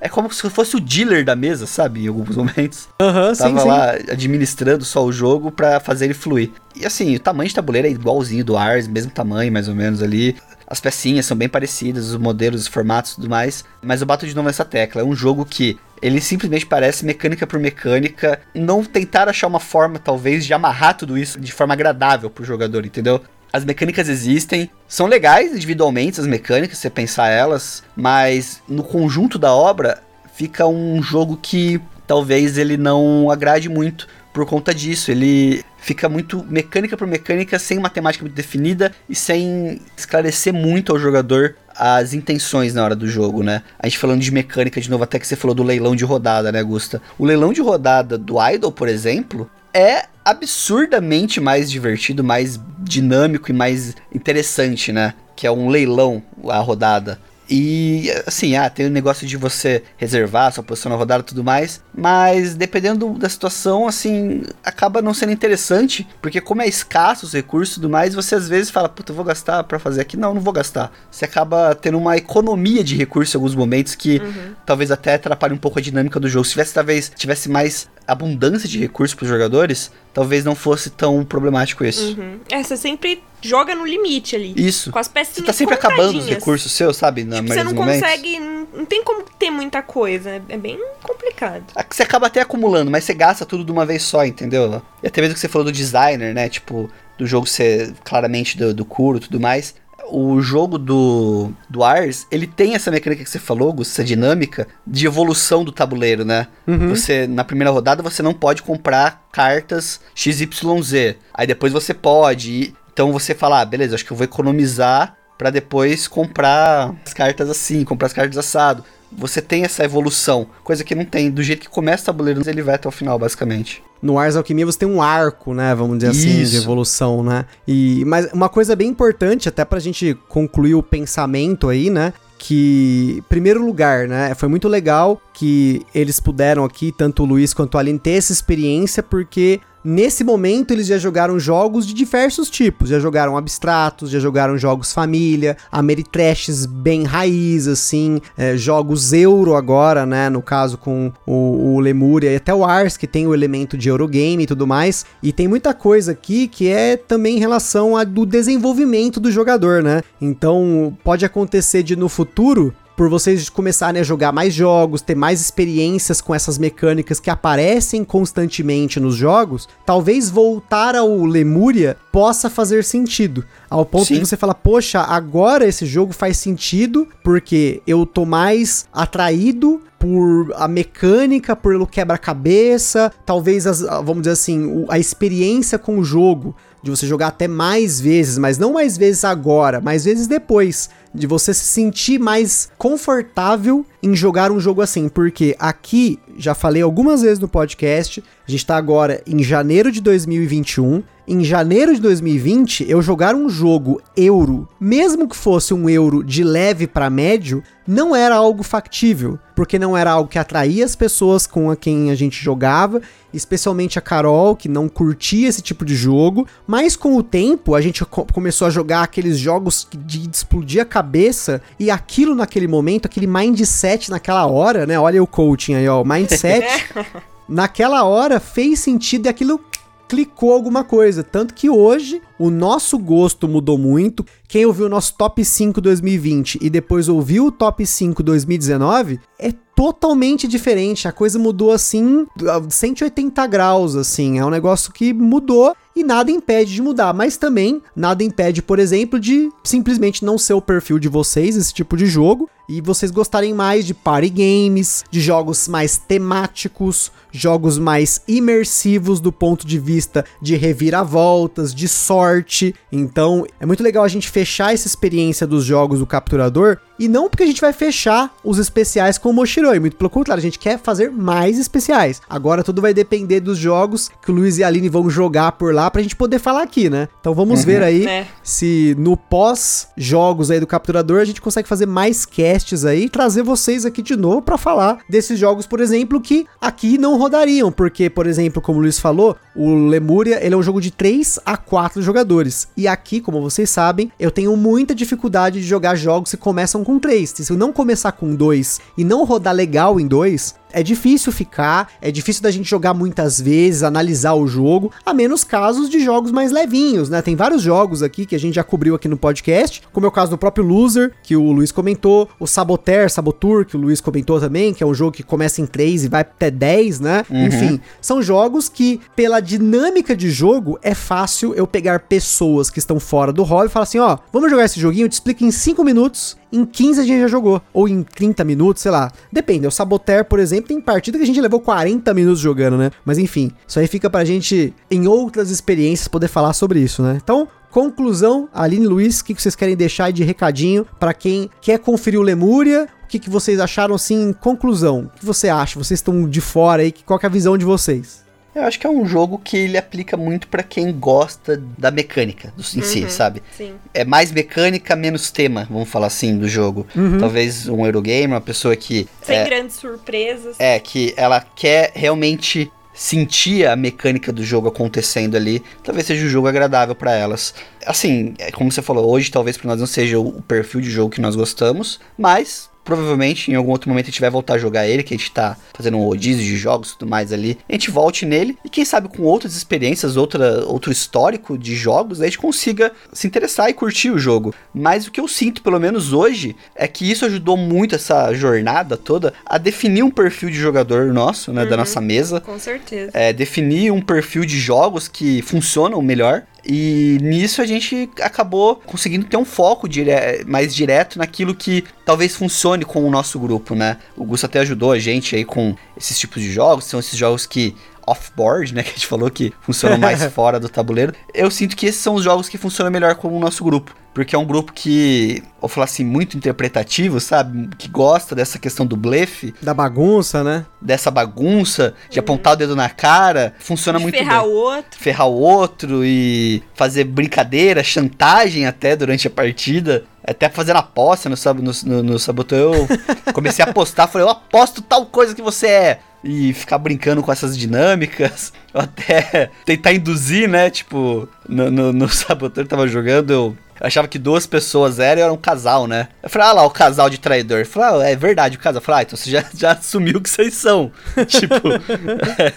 Speaker 3: É como se fosse o dealer da mesa, sabe? Em alguns momentos.
Speaker 2: Aham, sim,
Speaker 3: Tava
Speaker 2: sim.
Speaker 3: lá administrando só o jogo pra fazer ele fluir. E assim, o tamanho de tabuleiro é igualzinho do Ars, mesmo tamanho mais ou menos ali. As pecinhas são bem parecidas, os modelos, os formatos e tudo mais. Mas eu bato de novo nessa tecla. É um jogo que ele simplesmente parece mecânica por mecânica. Não tentar achar uma forma, talvez, de amarrar tudo isso de forma agradável pro jogador, entendeu? As mecânicas existem, são legais individualmente as mecânicas, se você pensar elas, mas no conjunto da obra fica um jogo que talvez ele não agrade muito por conta disso. Ele fica muito mecânica por mecânica, sem uma temática muito definida e sem esclarecer muito ao jogador as intenções na hora do jogo, né? A gente falando de mecânica de novo, até que você falou do leilão de rodada, né, Gusta? O leilão de rodada do Idol, por exemplo, é absurdamente mais divertido, mais dinâmico e mais interessante, né? Que é um leilão a rodada. E assim, ah, tem o negócio de você reservar sua posição na rodada e tudo mais, mas dependendo da situação, assim, acaba não sendo interessante, porque como é escasso os recursos e tudo mais, você às vezes fala, puta, eu vou gastar pra fazer aqui. Não, não vou gastar. Você acaba tendo uma economia de recursos em alguns momentos que talvez até atrapalhe um pouco a dinâmica do jogo. Se tivesse, talvez, tivesse mais abundância de recursos pros jogadores, talvez não fosse tão problemático isso.
Speaker 4: Uhum. É, você sempre joga no limite ali.
Speaker 3: Isso.
Speaker 4: Com as
Speaker 3: Você
Speaker 4: pecinhas
Speaker 3: tá sempre acabando os recursos seus, sabe? Na
Speaker 4: Tipo, você não
Speaker 3: momentos.
Speaker 4: consegue. Não, tem como ter muita coisa. É- É bem complicado.
Speaker 3: Ah, Você acaba até acumulando, mas você gasta tudo de uma vez só, entendeu? E até mesmo que você falou do designer, né? Tipo, do jogo ser claramente do, do Kuro e tudo mais. O jogo do, do Ars, ele tem essa mecânica que você falou, Gus, essa dinâmica de evolução do tabuleiro, né? Você, na primeira rodada, você não pode comprar cartas XYZ. Aí depois você pode. e- Então você fala, ah, beleza, acho que eu vou economizar pra depois comprar as cartas assim, comprar as cartas assado. Você tem essa evolução, coisa que não tem. Do jeito que começa o tabuleiro, ele vai até o final, basicamente.
Speaker 2: No Ars Alquimia você tem um arco, né? Vamos dizer assim,
Speaker 3: Isso.
Speaker 2: de evolução, né? E, mas uma coisa bem importante, até pra gente concluir o pensamento aí, né? Que, em primeiro lugar, né? Foi muito legal que eles puderam aqui, tanto o Luiz quanto a Aline, ter essa experiência, porque nesse momento eles já jogaram jogos de diversos tipos. Já jogaram abstratos, já jogaram jogos família, Ameritrashes bem raiz, assim, é, jogos euro agora, né? No caso com o, o Lemuria e até o Ars, que tem o elemento de Eurogame e tudo mais. E tem muita coisa aqui que é também em relação a, do desenvolvimento do jogador, né? Então pode acontecer de no futuro por vocês começarem a jogar mais jogos, ter mais experiências com essas mecânicas que aparecem constantemente nos jogos, talvez voltar ao Lemuria possa fazer sentido. Ao ponto
Speaker 3: Sim.
Speaker 2: de você falar, poxa, agora esse jogo faz sentido porque eu tô mais atraído por a mecânica, pelo quebra-cabeça, talvez, as, vamos dizer assim, a experiência com o jogo, de você jogar até mais vezes, mas não mais vezes agora, mais vezes depois, de você se sentir mais confortável em jogar um jogo assim, porque aqui, já falei algumas vezes no podcast, a gente tá agora em janeiro de 2021, em janeiro de 2020, eu jogar um jogo euro, mesmo que fosse um euro de leve para médio, não era algo factível, porque não era algo que atraía as pessoas com a quem a gente jogava, especialmente a Carol, que não curtia esse tipo de jogo, mas com o tempo a gente co- começou a jogar aqueles jogos que- de explodir a cabeça e aquilo naquele momento, aquele mindset naquela hora, né? Olha o coaching aí, ó, mindset naquela hora fez sentido e aquilo clicou alguma coisa. Tanto que hoje o nosso gosto mudou muito. Quem ouviu o nosso top 5 2020 e depois ouviu o top 5 2019 é totalmente diferente. A coisa mudou assim, a 180 graus, assim. É um negócio que mudou e nada impede de mudar. Mas também nada impede, por exemplo, de simplesmente não ser o perfil de vocês, esse tipo de jogo. E vocês gostarem mais de party games, de jogos mais temáticos, jogos mais imersivos do ponto de vista de reviravoltas, de sorte. Então, é muito legal a gente fechar essa experiência dos jogos do capturador e não porque a gente vai fechar os especiais com o Moshiroi, muito pelo contrário, a gente quer fazer mais especiais. Agora tudo vai depender dos jogos que o Luiz e a Aline vão jogar por lá pra gente poder falar aqui, né? Então vamos ver aí
Speaker 4: É.
Speaker 2: se no pós-jogos aí do capturador a gente consegue fazer mais casts aí e trazer vocês aqui de novo pra falar desses jogos, por exemplo, que aqui não rodariam, porque, por exemplo, como o Luiz falou, o Lemuria, ele é um jogo de 3 a 4 jogadores. E aqui, como vocês sabem, eu tenho muita dificuldade de jogar jogos que começam com três. Se eu não começar com dois e não rodar legal em dois, é difícil ficar, é difícil da gente jogar muitas vezes, analisar o jogo, a menos casos de jogos mais levinhos, né? Tem vários jogos aqui que a gente já cobriu aqui no podcast, como é o caso do próprio Loser, que o Luiz comentou, o Saboteur, Sabotur, que o Luiz comentou também, que é um jogo que começa em 3 e vai até 10, né? Uhum. Enfim, são jogos que, pela dinâmica de jogo, é fácil eu pegar pessoas que estão fora do hobby e falar assim: ó, vamos jogar esse joguinho, eu te explico em 5 minutos em 15 a gente já jogou. Ou em 30 minutos, sei lá. Depende. O Saboteur, por exemplo, tem partida que a gente levou 40 minutos jogando, né? Mas enfim, isso aí fica pra gente, em outras experiências, poder falar sobre isso, né? Então, conclusão, Aline Luiz, o que, vocês querem deixar de recadinho para quem quer conferir o Lemúria? O que, que vocês acharam assim conclusão? O que você acha? Vocês estão de fora aí, qual é a visão de vocês?
Speaker 3: Eu acho que é um jogo que ele aplica muito para quem gosta da mecânica do, em uhum, si, sabe? Sim. É mais mecânica, menos tema, vamos falar assim, do jogo. Uhum. Talvez um Eurogamer, uma pessoa que.
Speaker 4: Sem é, grandes surpresas.
Speaker 3: É, que ela quer realmente sentir a mecânica do jogo acontecendo ali, talvez seja um jogo agradável para elas. Assim, é como você falou, hoje talvez para nós não seja o perfil de jogo que nós gostamos, mas provavelmente em algum outro momento a gente vai voltar a jogar ele, que a gente tá fazendo um rodízio de jogos e tudo mais ali. A gente volte nele e quem sabe com outras experiências, outra, outro histórico de jogos, a gente consiga se interessar e curtir o jogo. Mas o que eu sinto, pelo menos hoje, é que isso ajudou muito essa jornada toda a definir um perfil de jogador nosso, né, uhum, da nossa mesa.
Speaker 4: Com certeza.
Speaker 3: É, definir um perfil de jogos que funcionam melhor e nisso a gente acabou conseguindo ter um foco dire mais direto naquilo que talvez funcione com o nosso grupo, né? O Gusto até ajudou a gente aí com esses tipos de jogos, são esses jogos que off-board, né, que a gente falou que funcionam mais fora do tabuleiro. Eu sinto que esses são os jogos que funcionam melhor com o nosso grupo porque é um grupo que, vou falar assim, muito interpretativo, sabe? Que gosta dessa questão do blefe.
Speaker 2: Da bagunça, né?
Speaker 3: Dessa bagunça, de uhum. apontar o dedo na cara. Funciona de muito
Speaker 4: ferrar
Speaker 3: bem.
Speaker 4: Ferrar o outro.
Speaker 3: Ferrar o outro e fazer brincadeira, chantagem até durante a partida. Até fazendo aposta no, no, no, no Saboteur, eu comecei a apostar, falei, eu aposto tal coisa que você é e ficar brincando com essas dinâmicas, ou até tentar induzir, né? Tipo, no, no, no Saboteur tava jogando, eu eu achava que duas pessoas eram e era um casal, né? Eu falei, ah lá, o casal de traidor. Eu falei, ah, é verdade o casal. Eu falei, ah, então você já, já assumiu que vocês são. tipo,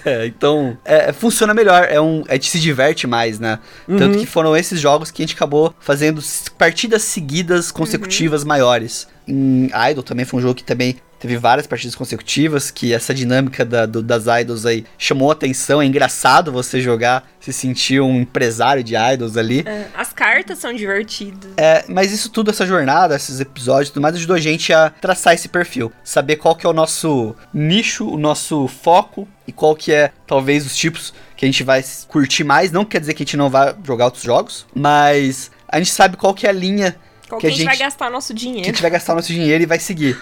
Speaker 3: é, então, é, funciona melhor. É um, a gente se diverte mais, né? Uhum. Tanto que foram esses jogos que a gente acabou fazendo partidas seguidas, consecutivas, uhum. maiores. Em Idol também foi um jogo que também teve várias partidas consecutivas, que essa dinâmica da, do, das idols aí chamou atenção. É engraçado você jogar, se sentir um empresário de idols ali. É,
Speaker 4: as cartas são divertidas.
Speaker 3: É, mas isso tudo, essa jornada, esses episódios, tudo mais, ajudou a gente a traçar esse perfil. Saber qual que é o nosso nicho, o nosso foco e qual que é, talvez, os tipos que a gente vai curtir mais. Não quer dizer que a gente não vai jogar outros jogos, mas a gente sabe qual que é a linha
Speaker 4: qual que, que a gente vai gastar nosso dinheiro.
Speaker 3: Que a gente vai gastar nosso dinheiro e vai seguir.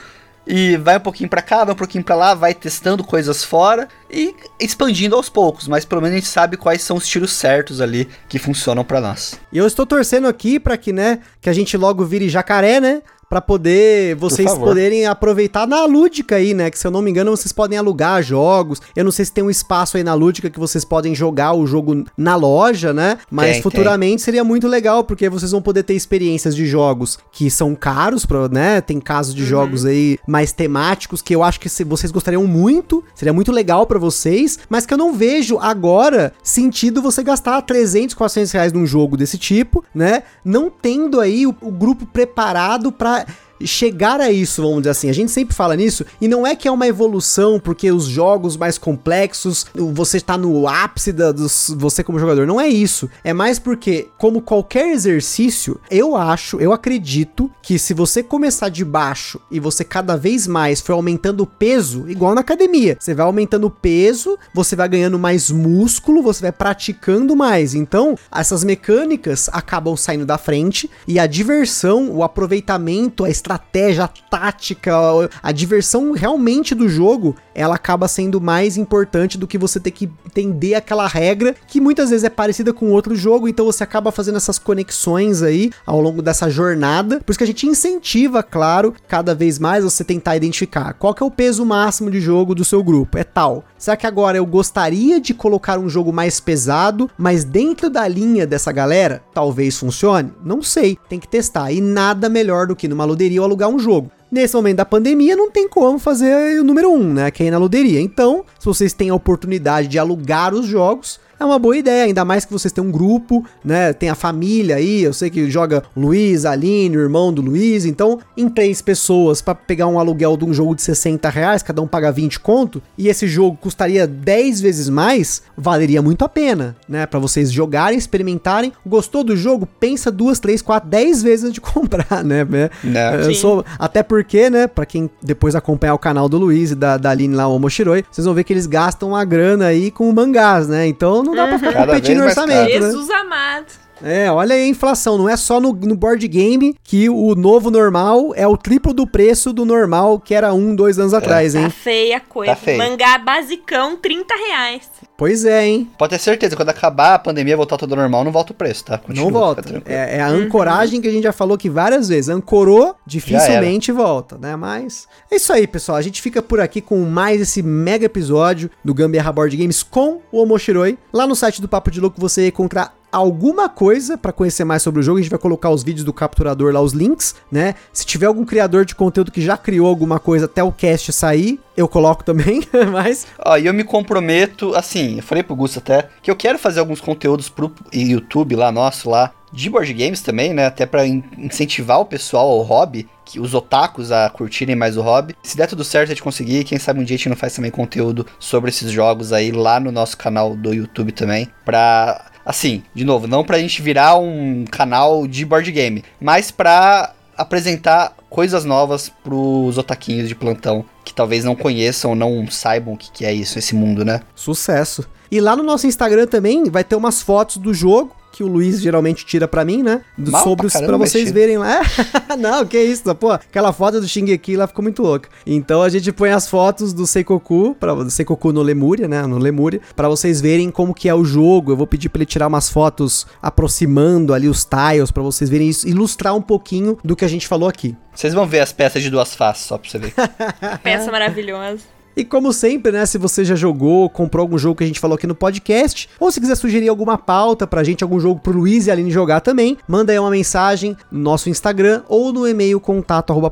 Speaker 3: E vai um pouquinho para cá, vai um pouquinho para lá, vai testando coisas fora e expandindo aos poucos, mas pelo menos a gente sabe quais são os tiros certos ali que funcionam para nós.
Speaker 2: E eu estou torcendo aqui para que, né, que a gente logo vire jacaré, né? Para poder vocês poderem aproveitar na lúdica aí, né? Que se eu não me engano, vocês podem alugar jogos. Eu não sei se tem um espaço aí na lúdica que vocês podem jogar o jogo na loja, né? Mas tem, futuramente tem. seria muito legal, porque vocês vão poder ter experiências de jogos que são caros, pra, né? Tem casos de uhum. jogos aí mais temáticos que eu acho que vocês gostariam muito, seria muito legal para vocês, mas que eu não vejo agora sentido você gastar 300, 400 reais num jogo desse tipo, né? Não tendo aí o, o grupo preparado para chegar a isso, vamos dizer assim. A gente sempre fala nisso, e não é que é uma evolução porque os jogos mais complexos, você está no ápice da, dos, você como jogador. Não é isso. É mais porque, como qualquer exercício, eu acho, eu acredito que se você começar de baixo e você cada vez mais for aumentando o peso, igual na academia, você vai aumentando o peso, você vai ganhando mais músculo, você vai praticando mais. Então, essas mecânicas acabam saindo da frente e a diversão, o aproveitamento, a estratégia, a tática, a diversão realmente do jogo, ela acaba sendo mais importante do que você ter que entender aquela regra que muitas vezes é parecida com outro jogo, então você acaba fazendo essas conexões aí ao longo dessa jornada. Por isso que a gente incentiva, claro, cada vez mais você tentar identificar qual que é o peso máximo de jogo do seu grupo. É tal. Será que agora eu gostaria de colocar um jogo mais pesado, mas dentro da linha dessa galera, talvez funcione? Não sei, tem que testar. E nada melhor do que numa luderia alugar um jogo. Nesse momento da pandemia, não tem como fazer o número um, né? Que é na luderia. Então, se vocês têm a oportunidade de alugar os jogos, é uma boa ideia, ainda mais que vocês têm um grupo, né? Tem a família aí, eu sei que joga Luiz, Aline, o irmão do Luiz, então em três pessoas para pegar um aluguel de um jogo de 60 reais, cada um paga 20 conto, e esse jogo custaria 10 vezes mais, valeria muito a pena, né? Para vocês jogarem, experimentarem. Gostou do jogo? Pensa duas, três, quatro, dez vezes antes de comprar, né? É, eu sou, até porque, né? Para quem depois acompanhar o canal do Luiz e da, da Aline lá, o Moshiroi, vocês vão ver que eles gastam uma grana aí com mangás, né? Então não dá pra ficar competindo no orçamento. Né?
Speaker 4: Jesus amado.
Speaker 2: É, olha aí a inflação, não é só no, no, board game que o novo normal é o triplo do preço do normal que era um, dois anos é. atrás, hein?
Speaker 4: Tá feia a coisa. Tá Mangá basicão, 30 reais.
Speaker 2: Pois é, hein?
Speaker 3: Pode ter certeza, quando acabar a pandemia voltar tudo normal, não volta o preço, tá?
Speaker 2: Continua, não volta. É, é, a ancoragem uhum. que a gente já falou aqui várias vezes. Ancorou, dificilmente volta, né? Mas é isso aí, pessoal. A gente fica por aqui com mais esse mega episódio do Gambiarra Board Games com o Omoshiroi. Lá no site do Papo de Louco você encontrar alguma coisa para conhecer mais sobre o jogo. A gente vai colocar os vídeos do capturador lá, os links, né? Se tiver algum criador de conteúdo que já criou alguma coisa até o cast sair, eu coloco também, mas...
Speaker 3: Ó, e eu me comprometo, assim, eu falei pro Gusto até, que eu quero fazer alguns conteúdos pro YouTube lá, nosso lá, de board games também, né? Até para incentivar o pessoal ao hobby, que os otakus a curtirem mais o hobby. Se der tudo certo a gente conseguir, quem sabe um dia a gente não faz também conteúdo sobre esses jogos aí lá no nosso canal do YouTube também, pra Assim, de novo, não pra gente virar um canal de board game, mas pra apresentar coisas novas pros otaquinhos de plantão que talvez não conheçam, não saibam o que, que é isso, esse mundo, né?
Speaker 2: Sucesso. E lá no nosso Instagram também vai ter umas fotos do jogo que o Luiz geralmente tira para mim, né? Do, Mal sobre pra, pra vocês verem lá. não, que isso, pô. Aquela foto do Shingeki lá ficou muito louca. Então a gente põe as fotos do Seikoku, pra, do Seikoku no Lemúria, né? No Lemúria, para vocês verem como que é o jogo. Eu vou pedir para ele tirar umas fotos aproximando ali os tiles, para vocês verem isso, ilustrar um pouquinho do que a gente falou aqui.
Speaker 3: Vocês vão ver as peças de duas faces, só pra você ver.
Speaker 4: Peça maravilhosa.
Speaker 2: E como sempre, né, se você já jogou, comprou algum jogo que a gente falou aqui no podcast, ou se quiser sugerir alguma pauta pra gente, algum jogo pro Luiz e a Aline jogar também, manda aí uma mensagem no nosso Instagram ou no e-mail contato arroba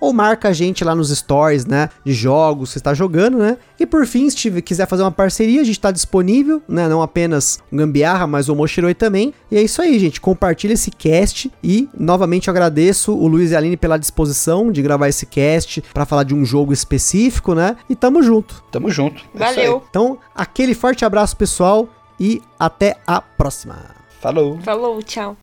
Speaker 2: ou marca a gente lá nos stories, né, de jogos que você está jogando, né? E por fim, se tiver, quiser fazer uma parceria, a gente está disponível, né? Não apenas o Gambiarra, mas o Moshiroi também. E é isso aí, gente. Compartilha esse cast e novamente eu agradeço o Luiz e a Aline pela disposição de gravar esse cast para falar de um jogo específico, né? E tamo junto.
Speaker 3: Tamo junto.
Speaker 4: É Valeu.
Speaker 2: Então, aquele forte abraço, pessoal, e até a próxima.
Speaker 3: Falou.
Speaker 4: Falou, tchau.